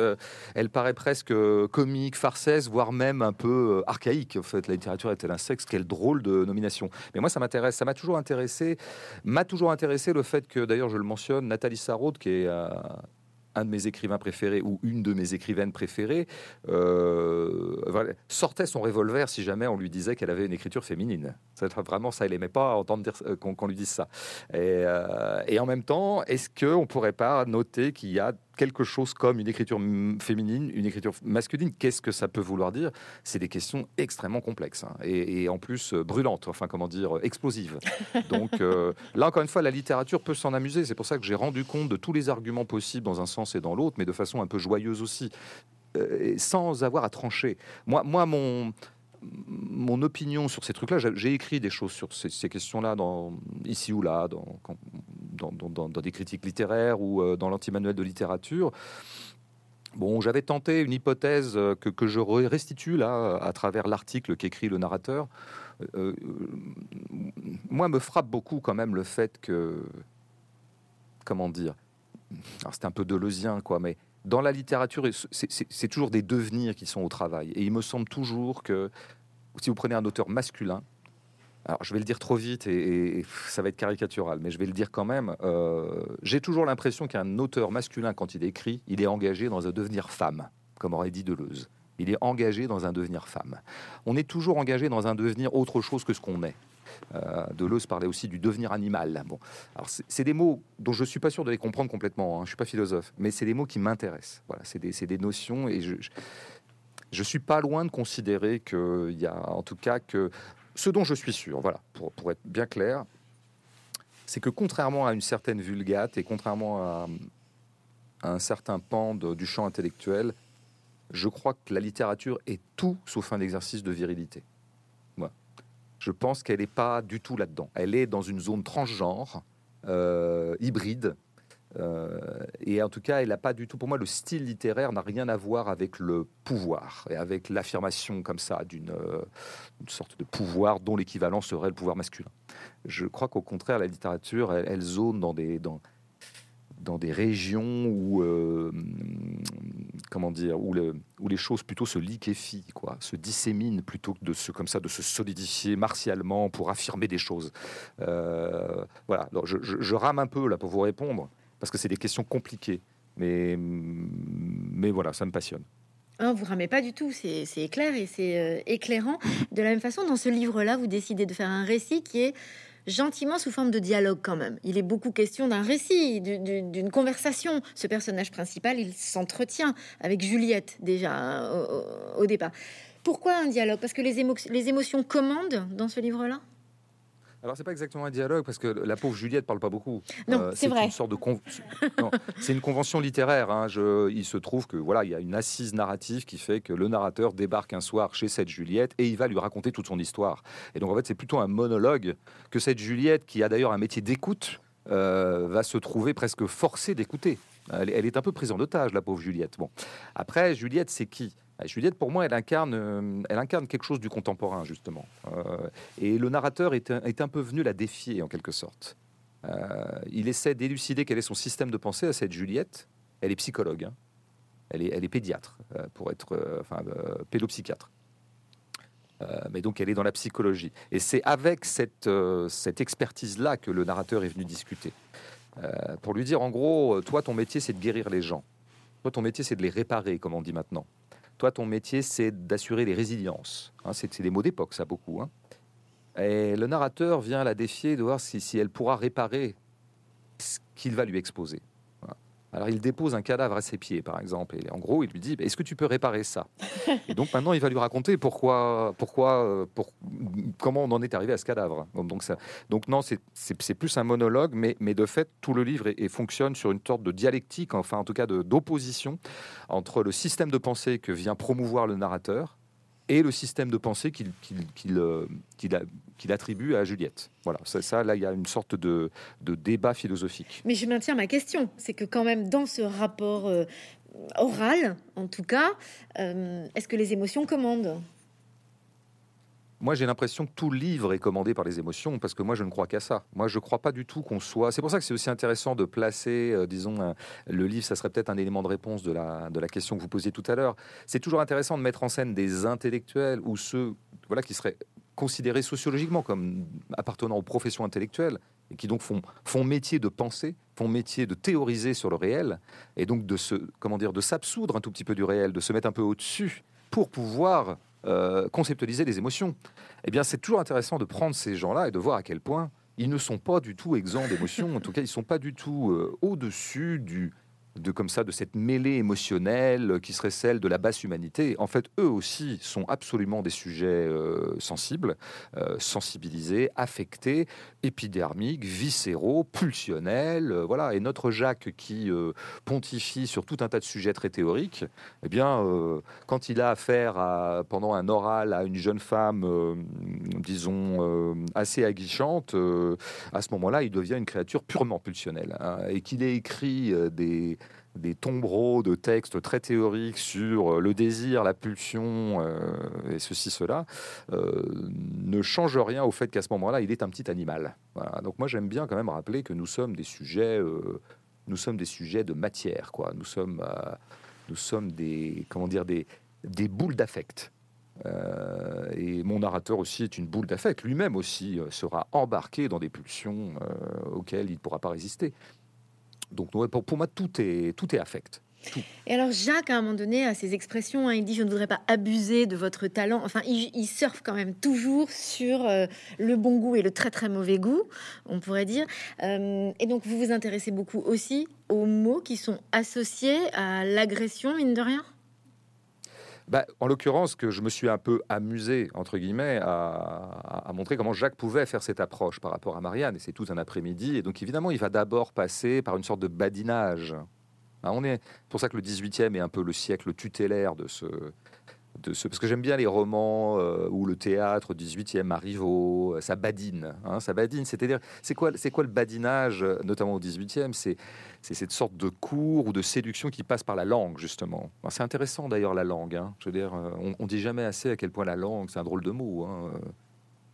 elle paraît presque comique, farcesse, voire même un peu euh, archaïque. En fait, la littérature est-elle un sexe? Quelle drôle de nomination. Mais moi, ça m'intéresse. Ça m'a toujours intéressé. M'a toujours intéressé le fait que, d'ailleurs, je le mentionne, Nathalie Sarraute, qui est euh, un de mes écrivains préférés ou une de mes écrivaines préférées euh, sortait son revolver si jamais on lui disait qu'elle avait une écriture féminine. Vraiment, ça, elle aimait pas entendre dire euh, qu'on lui dise ça. Et, euh, et en même temps, est-ce qu'on pourrait pas noter qu'il y a quelque chose comme une écriture féminine, une écriture masculine, qu'est-ce que ça peut vouloir dire? C'est des questions extrêmement complexes hein, et, en plus euh, brûlantes, enfin comment dire, euh, explosives. Donc euh, là, encore une fois, la littérature peut s'en amuser. C'est pour ça que j'ai rendu compte de tous les arguments possibles dans un sens et dans l'autre, mais de façon un peu joyeuse aussi, sans avoir à trancher. Moi, moi mon mon opinion sur ces trucs-là, j'ai écrit des choses sur ces, questions-là, dans, ici ou là, dans, dans, des critiques littéraires ou euh, dans l'anti-manuel de littérature. Bon, j'avais tenté une hypothèse euh, que, que, je restitue là à travers l'article qu'écrit le narrateur. Euh, moi, me frappe beaucoup quand même le fait que, comment dire, alors c'est un peu deleuzien quoi, mais dans la littérature, c'est toujours des devenirs qui sont au travail. Et il me semble toujours que si vous prenez un auteur masculin, alors je vais le dire trop vite et, ça va être caricatural, mais je vais le dire quand même. Euh, j'ai toujours l'impression qu'un auteur masculin, quand il écrit, il est engagé dans un devenir femme, comme aurait dit Deleuze. Il est engagé dans un devenir femme. On est toujours engagé dans un devenir autre chose que ce qu'on est. Euh, Deleuze parlait aussi du devenir animal. Bon, c'est des mots dont je suis pas sûr de les comprendre complètement. Hein. Je suis pas philosophe, mais c'est des mots qui m'intéressent. Voilà, c'est des, des, notions et je, je je suis pas loin de considérer qu'il y a en tout cas que ce dont je suis sûr, voilà, pour, pour être bien clair, c'est que contrairement à une certaine vulgate et contrairement à, un certain pan du champ intellectuel, je crois que la littérature est tout sauf un exercice de virilité. Je pense qu'elle n'est pas du tout là-dedans. Elle est dans une zone transgenre, euh, hybride, euh, et en tout cas, elle n'a pas du tout, pour moi, le style littéraire n'a rien à voir avec le pouvoir et avec l'affirmation comme ça d'une euh, sorte de pouvoir dont l'équivalent serait le pouvoir masculin. Je crois qu'au contraire, la littérature, elle, zone dans des, dans des régions où, euh, comment dire, où, le, où, les choses plutôt se liquéfient, quoi, se disséminent plutôt que de se, comme ça, de se solidifier martialement pour affirmer des choses. voilà. je, je, rame un peu là pour vous répondre parce que c'est des questions compliquées. Mais, mais voilà, ça me passionne. Hein, vous ramez pas du tout, c'est clair et c'est euh, éclairant. De la même façon, dans ce livre-là, vous décidez de faire un récit qui est gentiment sous forme de dialogue quand même. Il est beaucoup question d'un récit, d'une conversation. Ce personnage principal, il s'entretient avec Juliette déjà hein, au, départ. Pourquoi un dialogue? Parce que les, les émotions commandent dans ce livre-là? Alors c'est pas exactement un dialogue parce que la pauvre Juliette parle pas beaucoup. Non, euh, c'est vrai. Une sorte de c'est une convention littéraire. Hein. Je... il se trouve que voilà, il y a une assise narrative qui fait que le narrateur débarque un soir chez cette Juliette et il va lui raconter toute son histoire. Et donc en fait, c'est plutôt un monologue que cette Juliette, qui a d'ailleurs un métier d'écoute, euh, va se trouver presque forcée d'écouter. Elle, elle, est un peu prise en otage, la pauvre Juliette. Bon, après, Juliette, c'est qui? Juliette, pour moi, elle incarne, euh, elle incarne quelque chose du contemporain, justement. Euh, et le narrateur est un, peu venu la défier, en quelque sorte. Euh, il essaie d'élucider quel est son système de pensée à cette Juliette. Elle est psychologue, hein. elle, est, pédiatre, pour être, enfin, pédopsychiatre. mais donc elle est dans la psychologie. Et c'est avec cette expertise-là que le narrateur est venu discuter. pour lui dire, en gros, toi, ton métier, c'est de guérir les gens. Toi, ton métier, c'est de les réparer, comme on dit maintenant. Toi, ton métier, c'est d'assurer les résiliences. Hein, c'est des mots d'époque, ça, beaucoup. Hein. Et le narrateur vient la défier de voir si, si elle pourra réparer ce qu'il va lui exposer. Alors il dépose un cadavre à ses pieds, par exemple, et en gros il lui dit Est-ce que tu peux réparer ça? Et donc maintenant il va lui raconter pourquoi, pourquoi, euh, comment on en est arrivé à ce cadavre. Donc, non, c'est plus un monologue, mais, de fait tout le livre fonctionne sur une sorte de dialectique, enfin en tout cas d'opposition entre le système de pensée que vient promouvoir le narrateur et le système de pensée qu'il euh, attribue à Juliette. Voilà, ça, ça, là, il y a une sorte de, débat philosophique. Mais je maintiens ma question, c'est que quand même dans ce rapport euh, oral, en tout cas, euh, est-ce que les émotions commandent? Moi, j'ai l'impression que tout livre est commandé par les émotions, parce que moi, je ne crois qu'à ça. Moi, je ne crois pas du tout qu'on soit. C'est pour ça que c'est aussi intéressant de placer, euh, disons, le livre, ça serait peut-être un élément de réponse de la, de la question que vous posiez tout à l'heure. C'est toujours intéressant de mettre en scène des intellectuels ou ceux voilà, qui seraient considérés sociologiquement comme appartenant aux professions intellectuelles et qui donc font, font métier de penser, font métier de théoriser sur le réel et donc de se, comment dire, de s'absoudre un tout petit peu du réel, de se mettre un peu au-dessus pour pouvoir euh, conceptualiser les émotions. Eh bien, c'est toujours intéressant de prendre ces gens-là et de voir à quel point ils ne sont pas du tout exempts d'émotions. En tout cas, ils ne sont pas du tout euh, au-dessus du, de comme ça de cette mêlée émotionnelle qui serait celle de la basse humanité. En fait, eux aussi sont absolument des sujets euh, sensibles, euh, sensibilisés, affectés, épidermiques, viscéraux, pulsionnels. Euh, voilà. Et notre Jacques qui pontifie sur tout un tas de sujets très théoriques, eh bien, quand il a affaire à, pendant un oral à une jeune femme, disons assez aguichante, à ce moment-là, il devient une créature purement pulsionnelle, hein, et qu'il ait écrit des des tombereaux de textes très théoriques sur euh, le désir, la pulsion euh, et ceci, cela, euh, ne change rien au fait qu'à ce moment-là, il est un petit animal. Donc moi, j'aime bien quand même rappeler que nous sommes des sujets, nous sommes des sujets de matière, quoi. Nous sommes, nous sommes des, comment dire, des, des boules d'affect. et mon narrateur aussi est une boule d'affect. Lui-même aussi sera embarqué dans des pulsions auxquelles il ne pourra pas résister. Donc pour, moi, tout est, tout est affect. Et alors Jacques, à un moment donné, a ses expressions, hein, il dit je ne voudrais pas abuser de votre talent. Enfin, il, surfe quand même toujours sur euh, le bon goût et le très très mauvais goût, on pourrait dire. Euh, et donc vous vous intéressez beaucoup aussi aux mots qui sont associés à l'agression, mine de rien? Bah, en l'occurrence, que je me suis un peu amusé, entre guillemets, à, montrer comment Jacques pouvait faire cette approche par rapport à Marianne. Et c'est tout un après-midi. Et donc, évidemment, il va d'abord passer par une sorte de badinage. Bah, on est pour ça que le 18e est un peu le siècle tutélaire de ce, parce que j'aime bien les romans euh, ou le théâtre 18e, Marivaux, ça badine, hein, ça badine. C'est-à-dire, c'est quoi, c'est quoi le badinage, notamment au 18e C'est c'est cette sorte de cours ou de séduction qui passe par la langue, justement. c'est intéressant d'ailleurs la langue. Hein. Je veux dire, euh, on, on, dit jamais assez à quel point la langue, c'est un drôle de mot. Hein.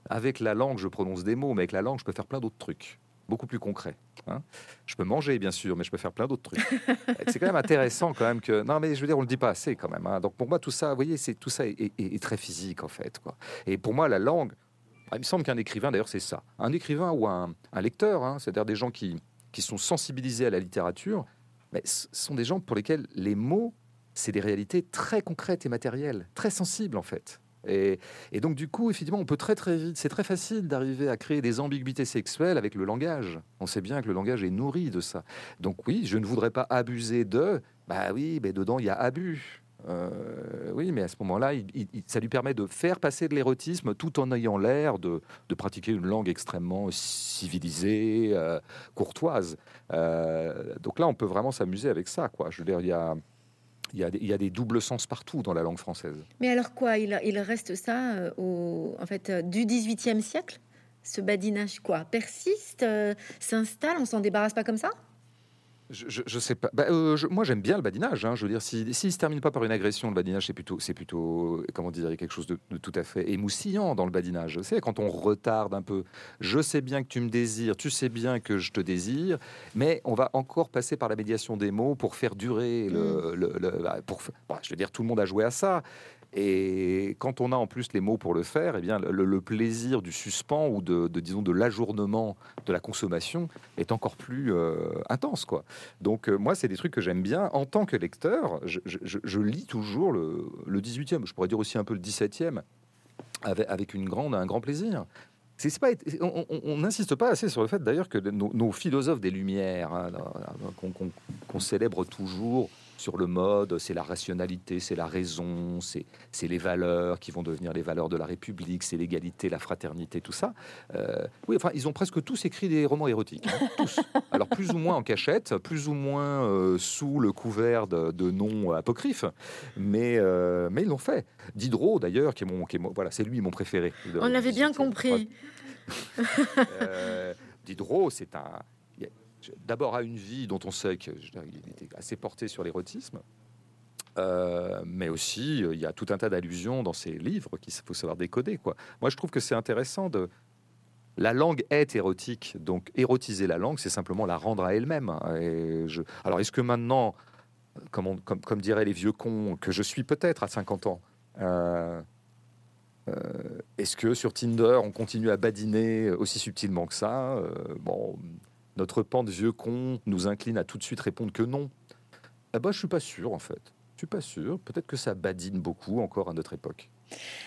Avec la langue, je prononce des mots, mais avec la langue, je peux faire plein d'autres trucs beaucoup plus concrets. Hein. Je peux manger, bien sûr, mais je peux faire plein d'autres trucs. c'est quand même intéressant, quand même, que. Non, mais je veux dire, on le dit pas assez, quand même. Donc, pour moi, tout ça, vous voyez, c'est tout ça est, très physique, en fait. Et pour moi, la langue, il me semble qu'un écrivain, d'ailleurs, c'est ça. Un écrivain ou un, un lecteur, c'est-à-dire des gens qui, qui sont sensibilisés à la littérature, mais ce sont des gens pour lesquels les mots, c'est des réalités très concrètes et matérielles, très sensibles en fait. Et, donc du coup, effectivement, on peut très très vite, c'est très facile d'arriver à créer des ambiguïtés sexuelles avec le langage. On sait bien que le langage est nourri de ça. Donc oui, je ne voudrais pas abuser de, bah oui, mais dedans il y a abus. Euh, oui, mais à ce moment-là, ça lui permet de faire passer de l'érotisme tout en ayant l'air de, pratiquer une langue extrêmement civilisée, euh, courtoise. Euh, donc là, on peut vraiment s'amuser avec ça. Quoi. Je veux dire, il y a, il y, a des, doubles sens partout dans la langue française. Mais alors quoi il, reste ça au, en fait, du XVIIIe siècle? Ce badinage quoi? Persiste, s'installe, on s'en débarrasse pas comme ça? Je, je, sais pas. Bah, euh, moi, j'aime bien le badinage. Hein. Je veux dire, s'il si, se termine pas par une agression, le badinage, c'est plutôt, c'est plutôt, comment dire, quelque chose de, tout à fait émoussillant dans le badinage. C'est quand on retarde un peu. Je sais bien que tu me désires, tu sais bien que je te désire, mais on va encore passer par la médiation des mots pour faire durer le. Mm. le, bah, pour, bah, je veux dire, tout le monde a joué à ça. Et quand on a en plus les mots pour le faire, eh bien, le, plaisir du suspens ou de, disons, de l'ajournement de la consommation est encore plus euh, intense, quoi. Donc, euh, moi, c'est des trucs que j'aime bien. En tant que lecteur, je, lis toujours le, 18e, je pourrais dire aussi un peu le 17e, avec, une grande, un grand plaisir. C'est pas, on n'insiste pas assez sur le fait d'ailleurs que nos, philosophes des Lumières, hein, qu'on célèbre toujours, sur le mode, c'est la rationalité, c'est la raison, c'est les valeurs qui vont devenir les valeurs de la République, c'est l'égalité, la fraternité, tout ça. Euh, oui, enfin, ils ont presque tous écrit des romans érotiques, hein, tous. Alors plus ou moins en cachette, plus ou moins euh, sous le couvert de, noms apocryphes, mais euh, mais ils l'ont fait. Diderot, d'ailleurs, qui est mon, qui est voilà, c'est lui mon préféré. On l'avait bien compris. Diderot, c'est un d'abord à une vie dont on sait qu'il était assez porté sur l'érotisme, euh, mais aussi euh, il y a tout un tas d'allusions dans ses livres qu'il faut savoir décoder. Quoi. Moi, je trouve que c'est intéressant de. La langue est érotique, donc érotiser la langue, c'est simplement la rendre à elle-même. Hein. Je... Alors, est-ce que maintenant, comme, comme, comme, diraient les vieux cons, que je suis peut-être à 50 ans, euh, est-ce que sur Tinder, on continue à badiner aussi subtilement que ça Bon, notre pan de vieux con nous incline à tout de suite répondre que non. Eh ben, je suis pas sûr en fait. Je suis pas sûr. Peut-être que ça badine beaucoup encore à notre époque.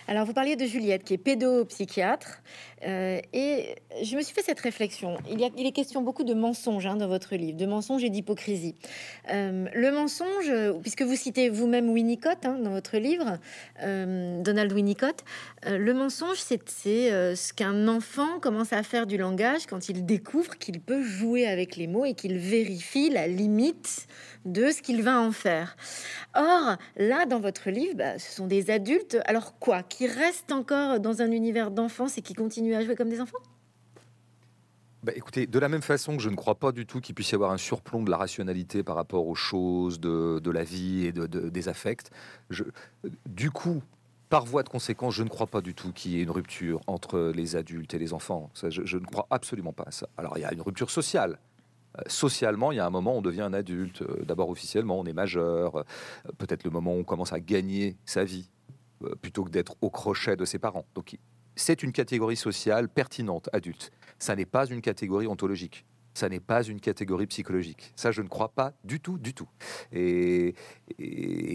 Alors, vous parliez de Juliette, qui est pédopsychiatre, euh, et je me suis fait cette réflexion. Il, y a, il est question beaucoup de mensonges hein, dans votre livre, de mensonges et d'hypocrisie. Euh, le mensonge, puisque vous citez vous-même Winnicott hein, dans votre livre, euh, Donald Winnicott, le mensonge, c'est ce qu'un enfant commence à faire du langage quand il découvre qu'il peut jouer avec les mots et qu'il vérifie la limite de ce qu'il va en faire. Or, là, dans votre livre, bah, ce sont des adultes. Alors, quoi Qui restent encore dans un univers d'enfance et qui continuent à jouer comme des enfants bah, écoutez, de la même façon que je ne crois pas du tout qu'il puisse y avoir un surplomb de la rationalité par rapport aux choses, de, la vie et de, des affects, je, du coup, par voie de conséquence, je ne crois pas du tout qu'il y ait une rupture entre les adultes et les enfants. je, je, ne crois absolument pas à ça. Alors, il y a une rupture sociale. Euh, socialement, il y a un moment où on devient un adulte. Euh, d'abord officiellement, on est majeur. Euh, peut-être le moment où on commence à gagner sa vie. Euh, plutôt que d'être au crochet de ses parents. Donc c'est une catégorie sociale pertinente, adulte. Ça n'est pas une catégorie ontologique. Ça n'est pas une catégorie psychologique. Ça, je ne crois pas du tout, du tout. Et,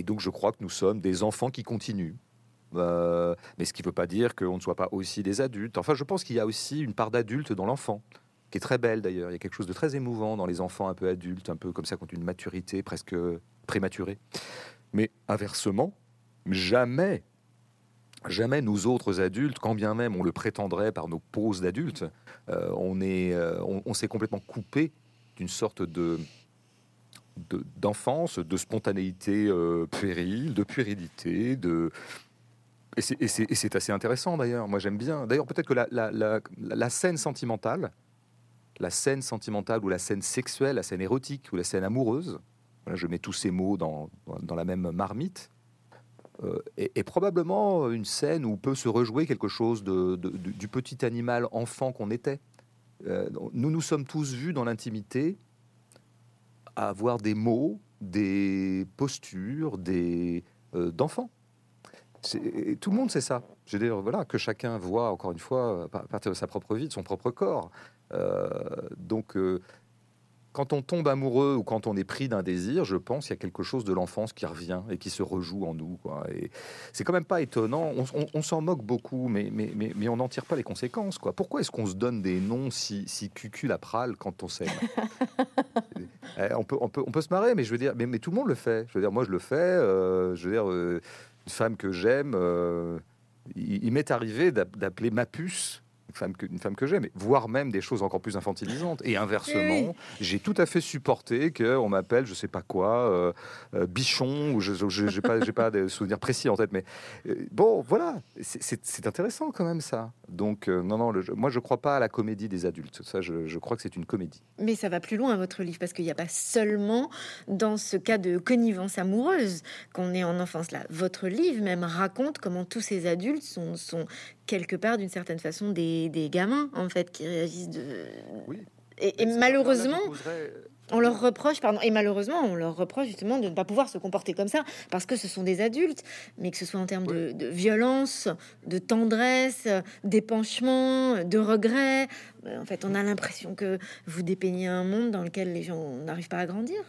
donc, je crois que nous sommes des enfants qui continuent. Euh, mais ce qui ne veut pas dire qu'on ne soit pas aussi des adultes. Enfin, je pense qu'il y a aussi une part d'adulte dans l'enfant, qui est très belle d'ailleurs. Il y a quelque chose de très émouvant dans les enfants un peu adultes, un peu comme ça, qui ont une maturité presque prématurée. Mais inversement, jamais jamais nous autres adultes, quand bien même on le prétendrait par nos poses d'adultes, euh, on est, euh, on, s'est complètement coupé d'une sorte de d'enfance, de, spontanéité euh, de puérilité, de et c'est assez intéressant d'ailleurs. Moi j'aime bien. D'ailleurs peut-être que la, scène sentimentale, la scène sentimentale ou la scène sexuelle, la scène érotique ou la scène amoureuse, je mets tous ces mots dans, dans la même marmite euh, est, probablement une scène où peut se rejouer quelque chose de, du petit animal enfant qu'on était. Euh, nous nous sommes tous vus dans l'intimité avoir des mots, des postures, des euh, d'enfants. Tout le monde sait ça. Je veux dire, voilà, que chacun voit encore une fois à partir de sa propre vie, de son propre corps. donc, quand on tombe amoureux ou quand on est pris d'un désir, je pense qu'il y a quelque chose de l'enfance qui revient et qui se rejoue en nous. Quoi. Et c'est quand même pas étonnant. On, s'en moque beaucoup, mais, mais, mais, on n'en tire pas les conséquences. Quoi. Pourquoi est-ce qu'on se donne des noms si, si cucul quand on s'aime? Eh, on, peut, on, peut, on peut se marrer, mais je veux dire, mais, mais tout le monde le fait. Je veux dire, moi je le fais. Euh, je veux dire, euh, une femme que j'aime, euh, il, il m'est arrivé d'appeler ma puce femme que, une femme que j'aime, voire même des choses encore plus infantilisantes. Et inversement, j'ai tout à fait supporté qu'on m'appelle, je sais pas quoi, euh, euh, bichon, ou je n'ai pas, pas de souvenirs précis en tête, mais euh, bon, voilà, c'est intéressant quand même ça. Donc, non, non, moi je crois pas à la comédie des adultes. Ça, je, je crois que c'est une comédie. Mais ça va plus loin, votre livre, parce qu'il n'y a pas seulement dans ce cas de connivence amoureuse qu'on est en enfance là. Votre livre même raconte comment tous ces adultes sont, sont quelque part, d'une certaine façon, des, des, gamins, en fait, qui réagissent de... Oui. Et, malheureusement... On leur reproche, pardon, et malheureusement, on leur reproche justement de ne pas pouvoir se comporter comme ça, parce que ce sont des adultes, mais que ce soit en termes de, violence, de tendresse, d'épanchement, de regret. Euh, en fait, on a l'impression que vous dépeignez un monde dans lequel les gens n'arrivent pas à grandir.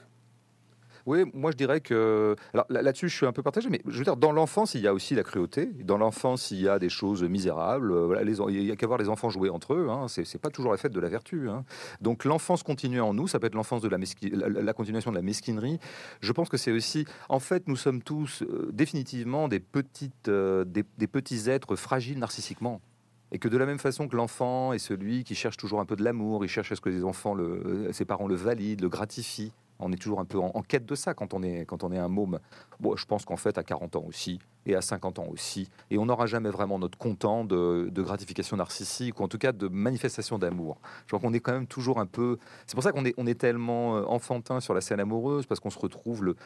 Oui, moi je dirais que. Alors là-dessus, je suis un peu partagé, mais je veux dire, dans l'enfance, il y a aussi la cruauté. Dans l'enfance, il y a des choses misérables. Les, il y a qu'à voir les enfants jouer entre eux. Hein. C'est pas toujours la fête de la vertu. Hein. Donc l'enfance continue en nous. Ça peut être l'enfance de la, continuation de la mesquinerie. Je pense que c'est aussi. En fait, nous sommes tous euh, définitivement des, petites, euh, des, petits êtres fragiles narcissiquement et que de la même façon que l'enfant est celui qui cherche toujours un peu de l'amour, il cherche à ce que les enfants, ses parents le valident, le gratifient. On est toujours un peu en, quête de ça quand on est, quand on est un môme. Je pense qu'en fait, à 40 ans aussi, et à 50 ans aussi, et on n'aura jamais vraiment notre content de, gratification narcissique, ou en tout cas de manifestation d'amour. Je crois qu'on est quand même toujours un peu... C'est pour ça qu'on est, on est tellement euh, enfantin sur la scène amoureuse, parce qu'on se retrouve le,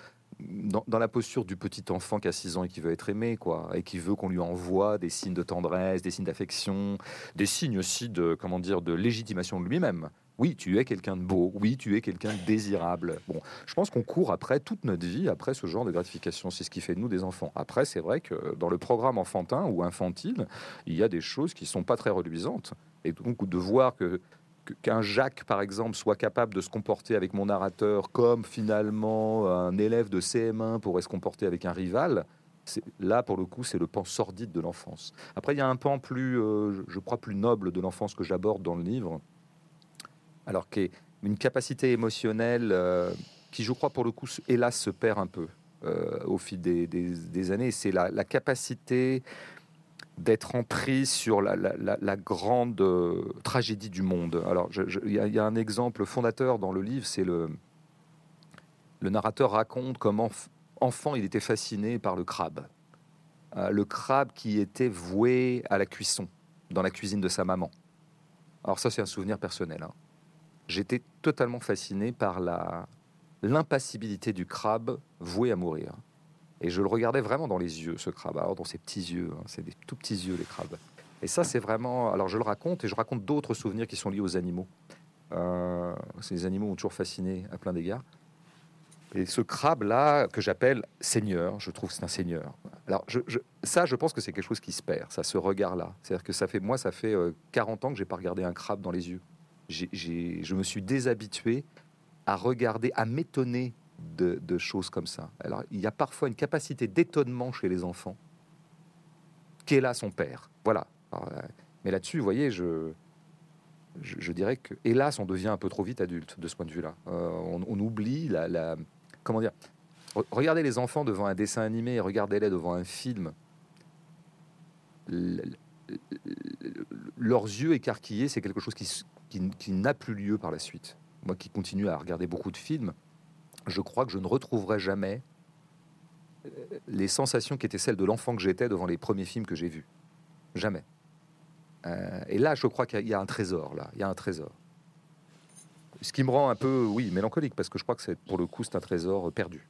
dans, la posture du petit enfant qui a 6 ans et qui veut être aimé, quoi, et qui veut qu'on lui envoie des signes de tendresse, des signes d'affection, des signes aussi de, comment dire, de légitimation de lui-même. Oui, tu es quelqu'un de beau. Oui, tu es quelqu'un de désirable. Bon, je pense qu'on court après toute notre vie, après ce genre de gratification. C'est ce qui fait de nous des enfants. Après, c'est vrai que dans le programme enfantin ou infantile, il y a des choses qui sont pas très reluisantes. Et donc, de voir que qu'un Jacques, par exemple, soit capable de se comporter avec mon narrateur comme finalement un élève de CM1 pourrait se comporter avec un rival, là, pour le coup, c'est le pan sordide de l'enfance. Après, il y a un pan plus, euh, je crois, plus noble de l'enfance que j'aborde dans le livre, alors qui est une capacité émotionnelle euh, qui, je crois, pour le coup, hélas, se perd un peu euh, au fil des, années. C'est la, capacité d'être en prise sur la, grande euh, tragédie du monde. Alors, il y, a un exemple fondateur dans le livre, c'est le, le narrateur raconte comment, enfant, il était fasciné par le crabe. le crabe qui était voué à la cuisson dans la cuisine de sa maman. Alors ça, c'est un souvenir personnel. Hein j'étais totalement fasciné par la l'impassibilité du crabe voué à mourir. Et je le regardais vraiment dans les yeux, ce crabe, alors dans ses petits yeux, hein, c'est des tout petits yeux les crabes. Et ça, c'est vraiment. Alors, je le raconte et je raconte d'autres souvenirs qui sont liés aux animaux. Euh, ces animaux ont toujours fasciné à plein d'égards. Et ce crabe-là, que j'appelle Seigneur, je trouve que c'est un Seigneur. Alors, ça, je pense que c'est quelque chose qui se perd, ça, ce regard-là. C'est-à-dire que ça fait, moi, ça fait 40 euh, ans que j'ai pas regardé un crabe dans les yeux je me suis déshabitué à regarder, à m'étonner de, choses comme ça. Alors, il y a parfois une capacité d'étonnement chez les enfants qui est là son père. Voilà. Euh, mais là-dessus, vous voyez, je, dirais que, hélas, on devient un peu trop vite adulte de ce point de vue-là. Euh, on, oublie la, Comment dire Regardez les enfants devant un dessin animé, regardez-les devant un film. leurs yeux écarquillés, c'est quelque chose qui, qui, n'a plus lieu par la suite. Moi qui continue à regarder beaucoup de films, je crois que je ne retrouverai jamais euh, les sensations qui étaient celles de l'enfant que j'étais devant les premiers films que j'ai vus. Jamais. Euh, et là, je crois qu'il y a un trésor, là. Il y a un trésor. Ce qui me rend un peu, oui, mélancolique, parce que je crois que c'est, pour le coup, c'est un trésor perdu.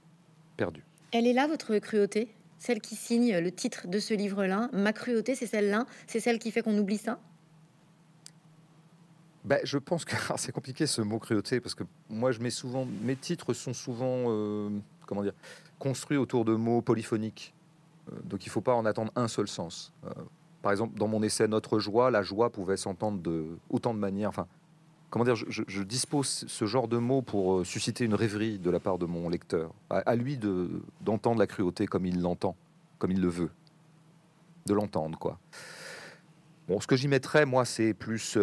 Perdu. Elle est là, votre cruauté? Celle qui signe le titre de ce livre-là? Ma cruauté, c'est celle-là? C'est celle qui fait qu'on oublie ça? Bah, je pense que c'est compliqué ce mot cruauté parce que moi je mets souvent mes titres sont souvent euh, comment dire construits autour de mots polyphoniques. Euh, donc il faut pas en attendre un seul sens. Euh, par exemple dans mon essai Notre joie la joie pouvait s'entendre de autant de manières. Enfin comment dire je, dispose ce genre de mots pour susciter une rêverie de la part de mon lecteur à, lui de d'entendre la cruauté comme il l'entend comme il le veut. De l'entendre quoi. Bon ce que j'y mettrais moi c'est plus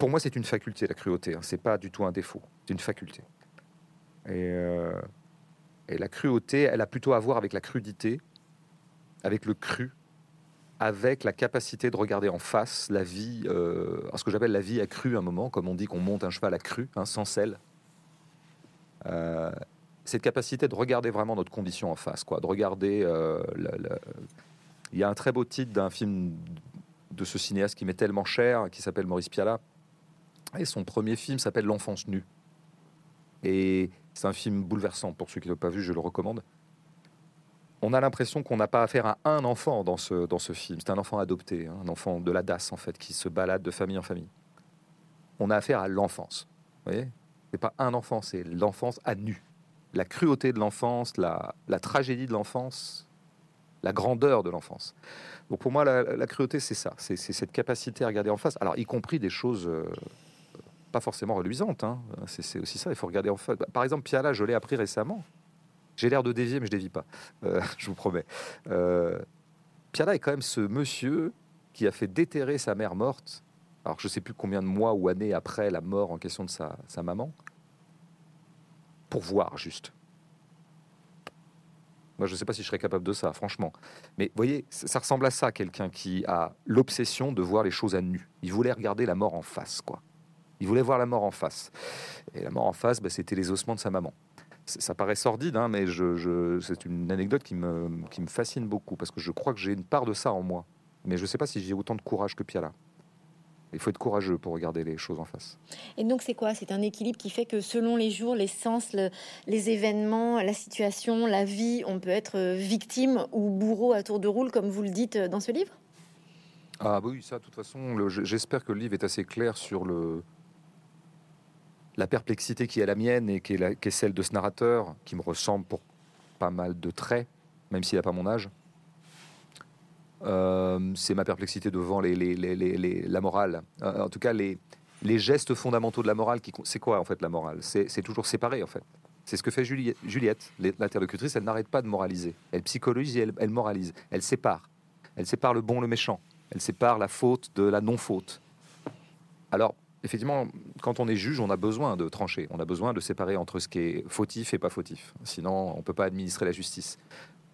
pour moi, c'est une faculté, la cruauté. Hein. C'est pas du tout un défaut. C'est une faculté. Euh, et, la cruauté, elle a plutôt à voir avec la crudité, avec le cru, avec la capacité de regarder en face la vie, euh, ce que j'appelle la vie à cru un moment, comme on dit qu'on monte un cheval à cru, hein, sans sel. Euh, cette capacité de regarder vraiment notre condition en face, quoi, de regarder. Il y a un très beau titre d'un film de ce cinéaste qui m'est tellement cher, qui s'appelle Maurice Pialat, et son premier film s'appelle L'enfance nue. Et c'est un film bouleversant. Pour ceux qui ne l'ont pas vu, je le recommande. On a l'impression qu'on n'a pas affaire à un enfant dans ce, dans ce film. C'est un enfant adopté, hein, un enfant de la DAS, en fait, qui se balade de famille en famille. On a affaire à l'enfance. Vous voyez? C'est pas un enfant, c'est l'enfance à nu. La cruauté de l'enfance, la, la tragédie de l'enfance, la grandeur de l'enfance. Donc pour moi, la, cruauté, c'est ça, c'est cette capacité à regarder en face. Alors, y compris des choses euh, pas forcément reluisantes. Hein. C'est aussi ça, il faut regarder en face. Par exemple, Piala, je l'ai appris récemment. J'ai l'air de dévier, mais je dévie pas. Euh, je vous promets. Euh, Piala est quand même ce monsieur qui a fait déterrer sa mère morte. Alors, je sais plus combien de mois ou années après la mort en question de sa, sa maman, pour voir juste. Moi, je ne sais pas si je serais capable de ça, franchement. Mais voyez, ça ressemble à ça, quelqu'un qui a l'obsession de voir les choses à nu. Il voulait regarder la mort en face, quoi. Il voulait voir la mort en face. Et la mort en face, bah, c'était les ossements de sa maman. Ça paraît sordide, hein, mais je, c'est une anecdote qui me, qui me fascine beaucoup, parce que je crois que j'ai une part de ça en moi. Mais je ne sais pas si j'ai autant de courage que Piala. Il faut être courageux pour regarder les choses en face. Et donc c'est quoi? C'est un équilibre qui fait que selon les jours, les sens, les événements, la situation, la vie, on peut être euh, victime ou bourreau à tour de rôle, comme vous le dites euh, dans ce livre? Ah oui, ça, de toute façon, j'espère que le livre est assez clair sur le, la perplexité qui est la mienne et qui est, qui est celle de ce narrateur, qui me ressemble pour pas mal de traits, même s'il n'a pas mon âge. Euh, c'est ma perplexité devant les, la morale. Euh, en tout cas, les, gestes fondamentaux de la morale, c'est quoi en fait la morale? C'est toujours séparé en fait. C'est ce que fait Juliette, l'interlocutrice. Elle n'arrête pas de moraliser. Elle psychologise et elle, moralise. Elle sépare. Elle sépare le bon, le méchant. Elle sépare la faute de la non-faute. Alors, effectivement, quand on est juge, on a besoin de trancher. On a besoin de séparer entre ce qui est fautif et pas fautif. Sinon, on ne peut pas administrer la justice.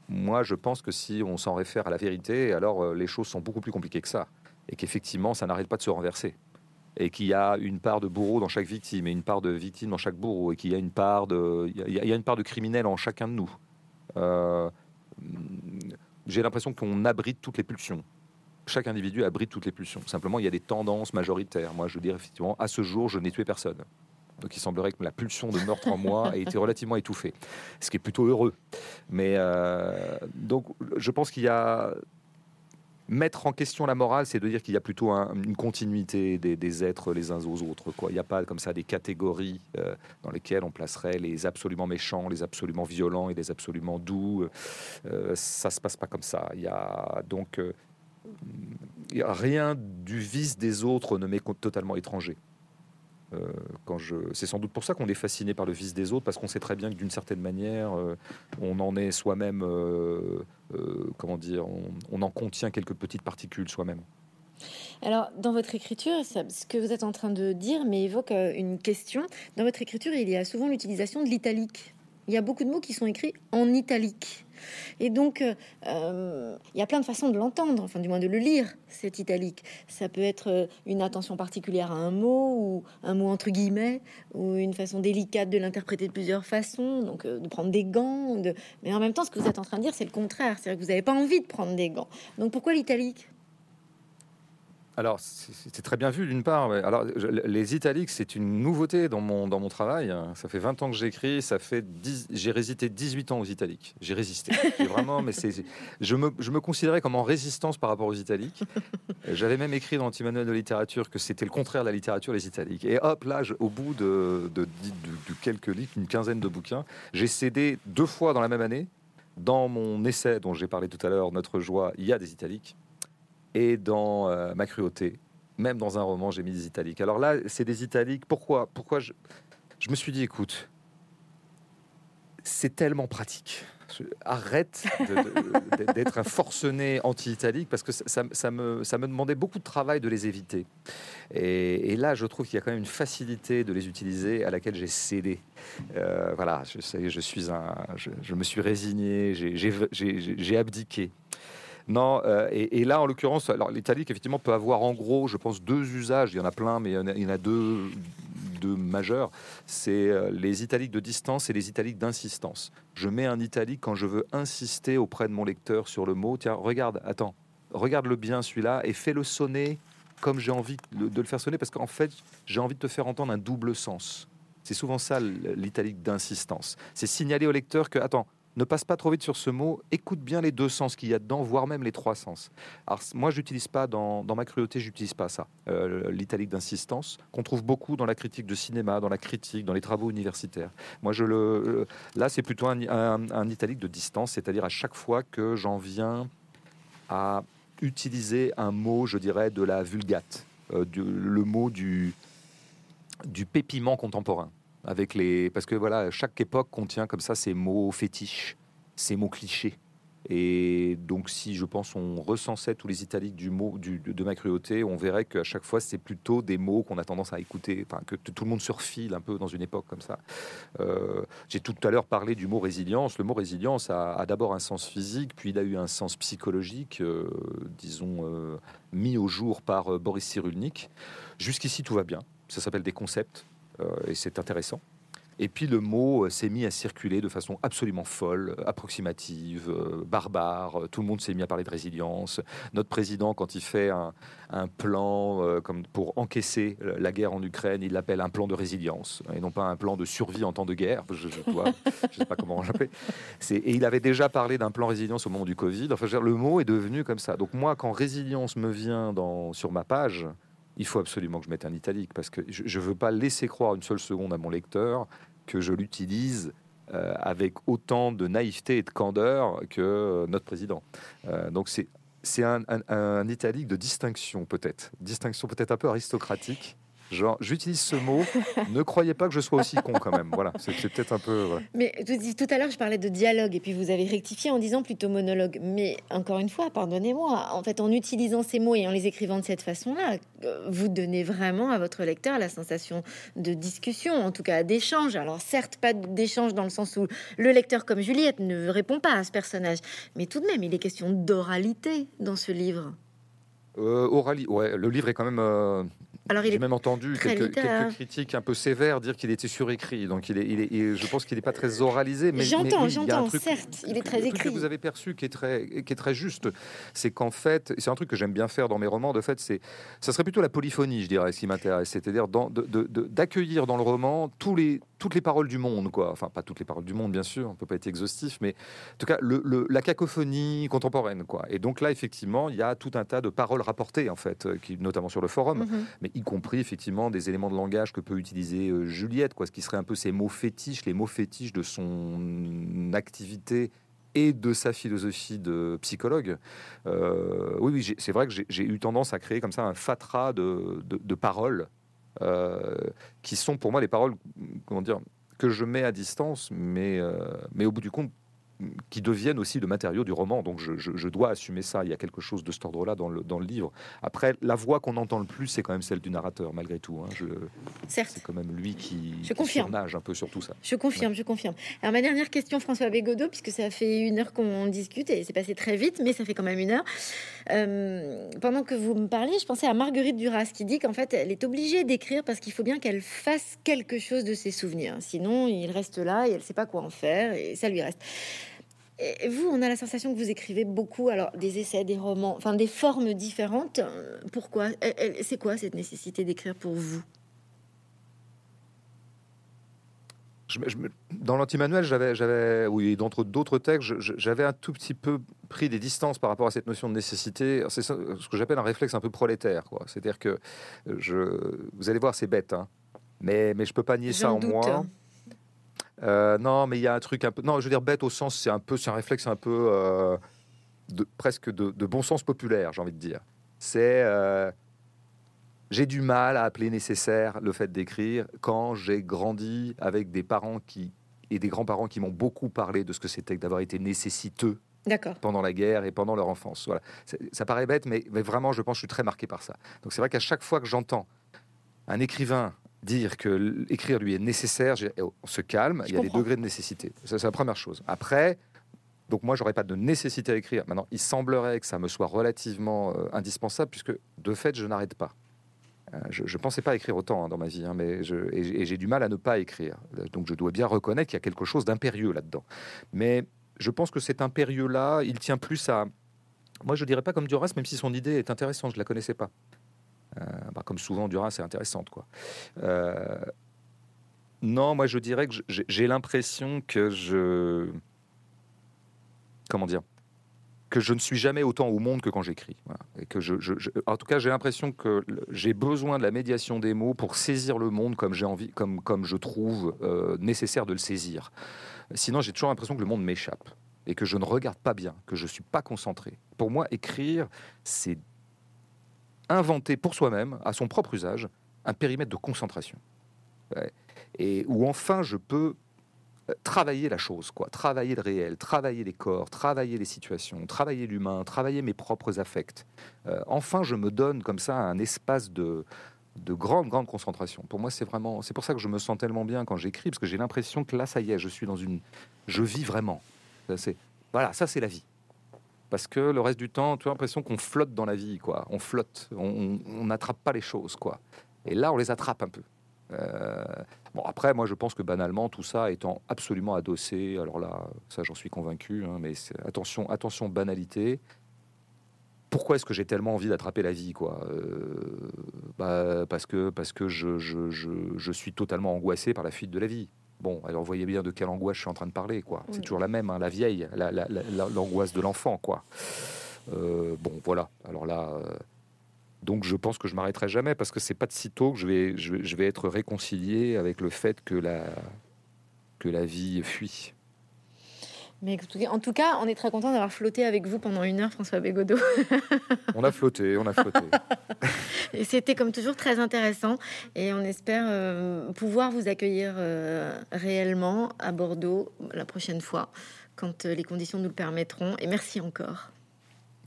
Moi, je pense que si on s'en réfère à la vérité, alors euh, les choses sont beaucoup plus compliquées que ça. Et qu'effectivement, ça n'arrête pas de se renverser. Et qu'il y a une part de bourreau dans chaque victime et une part de victime dans chaque bourreau. Et qu'il y a une part de, il y a une part de criminel en chacun de nous. Euh, j'ai l'impression qu'on abrite toutes les pulsions. Chaque individu abrite toutes les pulsions. Simplement, il y a des tendances majoritaires. Moi, je dirais effectivement, à ce jour, je n'ai tué personne. Donc il semblerait que la pulsion de meurtre en moi ait été relativement étouffée, ce qui est plutôt heureux. Mais euh, donc je pense qu'il y a mettre en question la morale, c'est de dire qu'il y a plutôt une continuité des, êtres les uns aux autres. Quoi. Il n'y a pas comme ça des catégories euh, dans lesquelles on placerait les absolument méchants, les absolument violents et les absolument doux. Euh, ça se passe pas comme ça. Il y a donc rien du vice des autres ne m'est totalement étranger. Euh. C'est sans doute pour ça qu'on est fasciné par le vice des autres, parce qu'on sait très bien que d'une certaine manière, euh, on en est soi-même, euh, comment dire, on, en contient quelques petites particules soi-même. Alors, dans votre écriture, ce que vous êtes en train de dire mais évoque une question. Dans votre écriture, il y a souvent l'utilisation de l'italique. Il y a beaucoup de mots qui sont écrits en italique. Et donc, euh, euh, il y a plein de façons de l'entendre, enfin du moins de le lire, cet italique. Ça peut être euh, une attention particulière à un mot, ou un mot entre guillemets, ou une façon délicate de l'interpréter de plusieurs façons, donc de prendre des gants. Mais en même temps, ce que vous êtes en train de dire, c'est le contraire. C'est-à-dire que vous n'avez pas envie de prendre des gants. Donc pourquoi l'italique? Alors, c'est très bien vu d'une part. Alors, les italiques, c'est une nouveauté dans mon, dans mon travail. Ça fait 20 ans que j'écris, ça fait j'ai résisté 18 ans aux italiques. J'ai résisté. vraiment, mais c'est, je me, je me considérais comme en résistance par rapport aux italiques. J'avais même écrit dans manuel de littérature que c'était le contraire de la littérature, les italiques. Et hop, là, au bout de, de, de quelques livres, une quinzaine de bouquins, j'ai cédé deux fois dans la même année. Dans mon essai dont j'ai parlé tout à l'heure, Notre joie, il y a des italiques et dans euh, ma cruauté. Même dans un roman, j'ai mis des italiques. Alors là, c'est des italiques. Pourquoi Pourquoi je, je me suis dit, écoute, c'est tellement pratique. Arrête d'être un forcené anti-italique parce que ça, ça, me, ça me demandait beaucoup de travail de les éviter. Et, là, je trouve qu'il y a quand même une facilité de les utiliser à laquelle j'ai cédé. Euh, voilà, je, je, suis un, je me suis résigné, j'ai abdiqué. Non, euh, et, là, en l'occurrence, alors l'italique, effectivement, peut avoir en gros, je pense, deux usages. Il y en a plein, mais il y en a, deux, deux majeurs. C'est euh, les italiques de distance et les italiques d'insistance. Je mets un italique quand je veux insister auprès de mon lecteur sur le mot. Tiens, regarde, attends, regarde-le bien celui-là et fais-le sonner comme j'ai envie de le faire sonner, parce qu'en fait, j'ai envie de te faire entendre un double sens. C'est souvent ça l'italique d'insistance. C'est signaler au lecteur que, attends, ne passe pas trop vite sur ce mot, écoute bien les deux sens qu'il y a dedans, voire même les trois sens. Alors moi, j'utilise pas dans, ma cruauté, j'utilise pas ça, euh, l'italique d'insistance, qu'on trouve beaucoup dans la critique de cinéma, dans la critique, dans les travaux universitaires. Moi, je le, là, c'est plutôt un, un italique de distance, c'est-à-dire à chaque fois que j'en viens à utiliser un mot, je dirais, de la vulgate, euh, le mot du, du pépiment contemporain. Avec les, parce que voilà, chaque époque contient comme ça ces mots fétiches, ces mots clichés. Et donc, si je pense on recensait tous les italiques du mot de ma cruauté, on verrait qu'à chaque fois, c'est plutôt des mots qu'on a tendance à écouter, que tout le monde surfile un peu dans une époque comme ça. Euh, j'ai tout à l'heure parlé du mot résilience. Le mot résilience a, d'abord un sens physique, puis il a eu un sens psychologique, euh, disons, euh, mis au jour par Boris Cyrulnik. Jusqu'ici, tout va bien. Ça s'appelle des concepts et c'est intéressant. Et puis le mot euh, s'est mis à circuler de façon absolument folle, euh, approximative, euh, barbare. Tout le monde s'est mis à parler de résilience. Notre président, quand il fait un, plan comme pour encaisser la guerre en Ukraine, il l'appelle un plan de résilience et non pas un plan de survie en temps de guerre. Je ne sais pas comment l'appeler. Et il avait déjà parlé d'un plan résilience au moment du Covid. Enfin, le mot est devenu comme ça. Donc moi, quand résilience me vient dans, sur ma page, il faut absolument que je mette un italique parce que je ne veux pas laisser croire une seule seconde à mon lecteur que je l'utilise euh, avec autant de naïveté et de candeur que notre président. Euh, donc c'est c'est un, italique de distinction peut-être, distinction peut-être un peu aristocratique, Genre, j'utilise ce mot. ne croyez pas que je sois aussi con quand même. Voilà, c'est peut-être un peu. Mais tout à l'heure, je parlais de dialogue et puis vous avez rectifié en disant plutôt monologue. Mais encore une fois, pardonnez-moi. En fait, en utilisant ces mots et en les écrivant de cette façon-là, euh, vous donnez vraiment à votre lecteur la sensation de discussion, en tout cas d'échange. Alors certes, pas d'échange dans le sens où le lecteur, comme Juliette, ne répond pas à ce personnage, mais tout de même, il est question d'oralité dans ce livre. Euh, ouais, le livre est quand même euh, alors, J'ai même entendu quelques, critiques un peu sévères dire qu'il était surécrit. Donc, il est, il est, je pense qu'il n'est pas très oralisé. Mais j'entends, j'entends. Certes, il est très écrit. Truc que vous avez perçu qui est très, qui est très juste, c'est qu'en fait, c'est un truc que j'aime bien faire dans mes romans. De fait, c'est, ça serait plutôt la polyphonie, je dirais, ce qui m'intéresse, c'est-à-dire d'accueillir dans le roman tous les, toutes les paroles du monde, quoi. Enfin, pas toutes les paroles du monde, bien sûr, on peut pas être exhaustif, mais en tout cas, le, la cacophonie contemporaine, quoi. Et donc là, effectivement, il y a tout un tas de paroles rapportées, en fait, euh, qui, notamment sur le forum, mm-hmm. mais y compris effectivement des éléments de langage que peut utiliser euh, Juliette, quoi, ce qui serait un peu ses mots fétiches, les mots fétiches de son activité et de sa philosophie de psychologue. Euh, oui, oui c'est vrai que j'ai eu tendance à créer comme ça un fatras de, de, paroles euh, qui sont pour moi les paroles, comment dire, que je mets à distance, mais, mais au bout du compte, qui deviennent aussi le matériau du roman. Donc je, dois assumer ça. Il y a quelque chose de cet ordre-là dans le, dans le livre. Après, la voix qu'on entend le plus, c'est quand même celle du narrateur, malgré tout. Hein. Certes. C'est quand même lui qui, je confirme. un peu sur tout ça. Je confirme, je confirme. Alors ma dernière question, François Bégodeau, puisque ça fait une heure qu'on discute et c'est passé très vite, mais ça fait quand même une heure. Euh, pendant que vous me parliez, je pensais à Marguerite Duras qui dit qu'en fait, elle est obligée d'écrire parce qu'il faut bien qu'elle fasse quelque chose de ses souvenirs. Sinon, il reste là et elle ne sait pas quoi en faire et ça lui reste. Et vous, on a la sensation que vous écrivez beaucoup, alors des essais, des romans, enfin des formes différentes. Pourquoi? C'est quoi cette nécessité d'écrire pour vous? Dans l'anti-manuel, j'avais, oui, d'entre d'autres textes, j'avais un tout petit peu pris des distances par rapport à cette notion de nécessité. C'est ce que j'appelle un réflexe un peu prolétaire, quoi. C'est-à-dire que je, vous allez voir, c'est bête, hein, mais mais je peux pas nier ça en moi. Euh, non, mais il y a un truc un peu. Non, je veux dire bête au sens, c'est un peu, c'est un réflexe un peu euh, de, presque de, bon sens populaire, j'ai envie de dire. C'est euh, j'ai du mal à appeler nécessaire le fait d'écrire quand j'ai grandi avec des parents qui et des grands-parents qui m'ont beaucoup parlé de ce que c'était que d'avoir été nécessiteux pendant la guerre et pendant leur enfance. Voilà. Ça paraît bête, mais, mais vraiment, je pense que je suis très marqué par ça. Donc c'est vrai qu'à chaque fois que j'entends un écrivain dire que écrire lui est nécessaire, on se calme, il y a des degrés de nécessité. C'est la première chose. Après, donc moi, j'aurais pas de nécessité à écrire. Maintenant, il semblerait que ça me soit relativement euh, indispensable, puisque de fait, je n'arrête pas. Euh, je ne pensais pas écrire autant hein, dans ma vie, hein, mais je, et, j'ai du mal à ne pas écrire. Donc je dois bien reconnaître qu'il y a quelque chose d'impérieux là-dedans. Mais je pense que cet impérieux-là, il tient plus à... Moi, je dirais pas comme Duras, même si son idée est intéressante, je la connaissais pas. Euh, bah, comme souvent, Duras c'est intéressante. Quoi. Euh, non, moi je dirais que j'ai l'impression que je comment dire que je ne suis jamais autant au monde que quand j'écris. Et que en tout cas, j'ai l'impression que j'ai besoin de la médiation des mots pour saisir le monde comme envie, comme, comme je trouve euh, nécessaire de le saisir. Sinon, j'ai toujours l'impression que le monde m'échappe et que je ne regarde pas bien, que je ne suis pas concentré. Pour moi, écrire, c'est inventer pour soi-même, à son propre usage, un périmètre de concentration. Et où enfin je peux euh, travailler la chose, quoi, travailler le réel, travailler les corps, travailler les situations, travailler l'humain, travailler mes propres affects. Euh, enfin, je me donne comme ça un espace de, de grande, grande concentration. Pour moi, c'est vraiment, c'est pour ça que je me sens tellement bien quand j'écris, parce que j'ai l'impression que là, ça y est, je suis dans une, je vis vraiment. C'est, voilà, ça c'est la vie. Parce que le reste du temps, tu as l'impression qu'on flotte dans la vie, quoi. On flotte, on n'attrape pas les choses, quoi. Et là, on les attrape un peu. Euh, bon, après, moi, je pense que banalement, tout ça étant absolument adossé, alors là, ça, j'en suis convaincu, hein, mais attention, attention, banalité. Pourquoi est-ce que j'ai tellement envie d'attraper la vie, quoi? Euh, bah, Parce que, parce que je, je, je, je, suis totalement angoissé par la fuite de la vie. Bon, alors voyez bien de quelle angoisse je suis en train de parler, quoi. C'est toujours la même, hein, la vieille, l'angoisse de l'enfant, quoi. Euh, bon, voilà. Alors là, donc je pense que je m'arrêterai jamais parce que c'est pas de sitôt que je vais, je vais, être réconcilié avec le fait que la, que la vie fuit. Mais en tout cas, on est très content d'avoir flotté avec vous pendant une heure, François Bégodeau. on a flotté, on a flotté. et c'était comme toujours très intéressant. Et on espère euh, pouvoir vous accueillir euh, réellement à Bordeaux la prochaine fois, quand euh, les conditions nous le permettront. Et merci encore.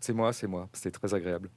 C'est moi, c'est moi. C'était très agréable.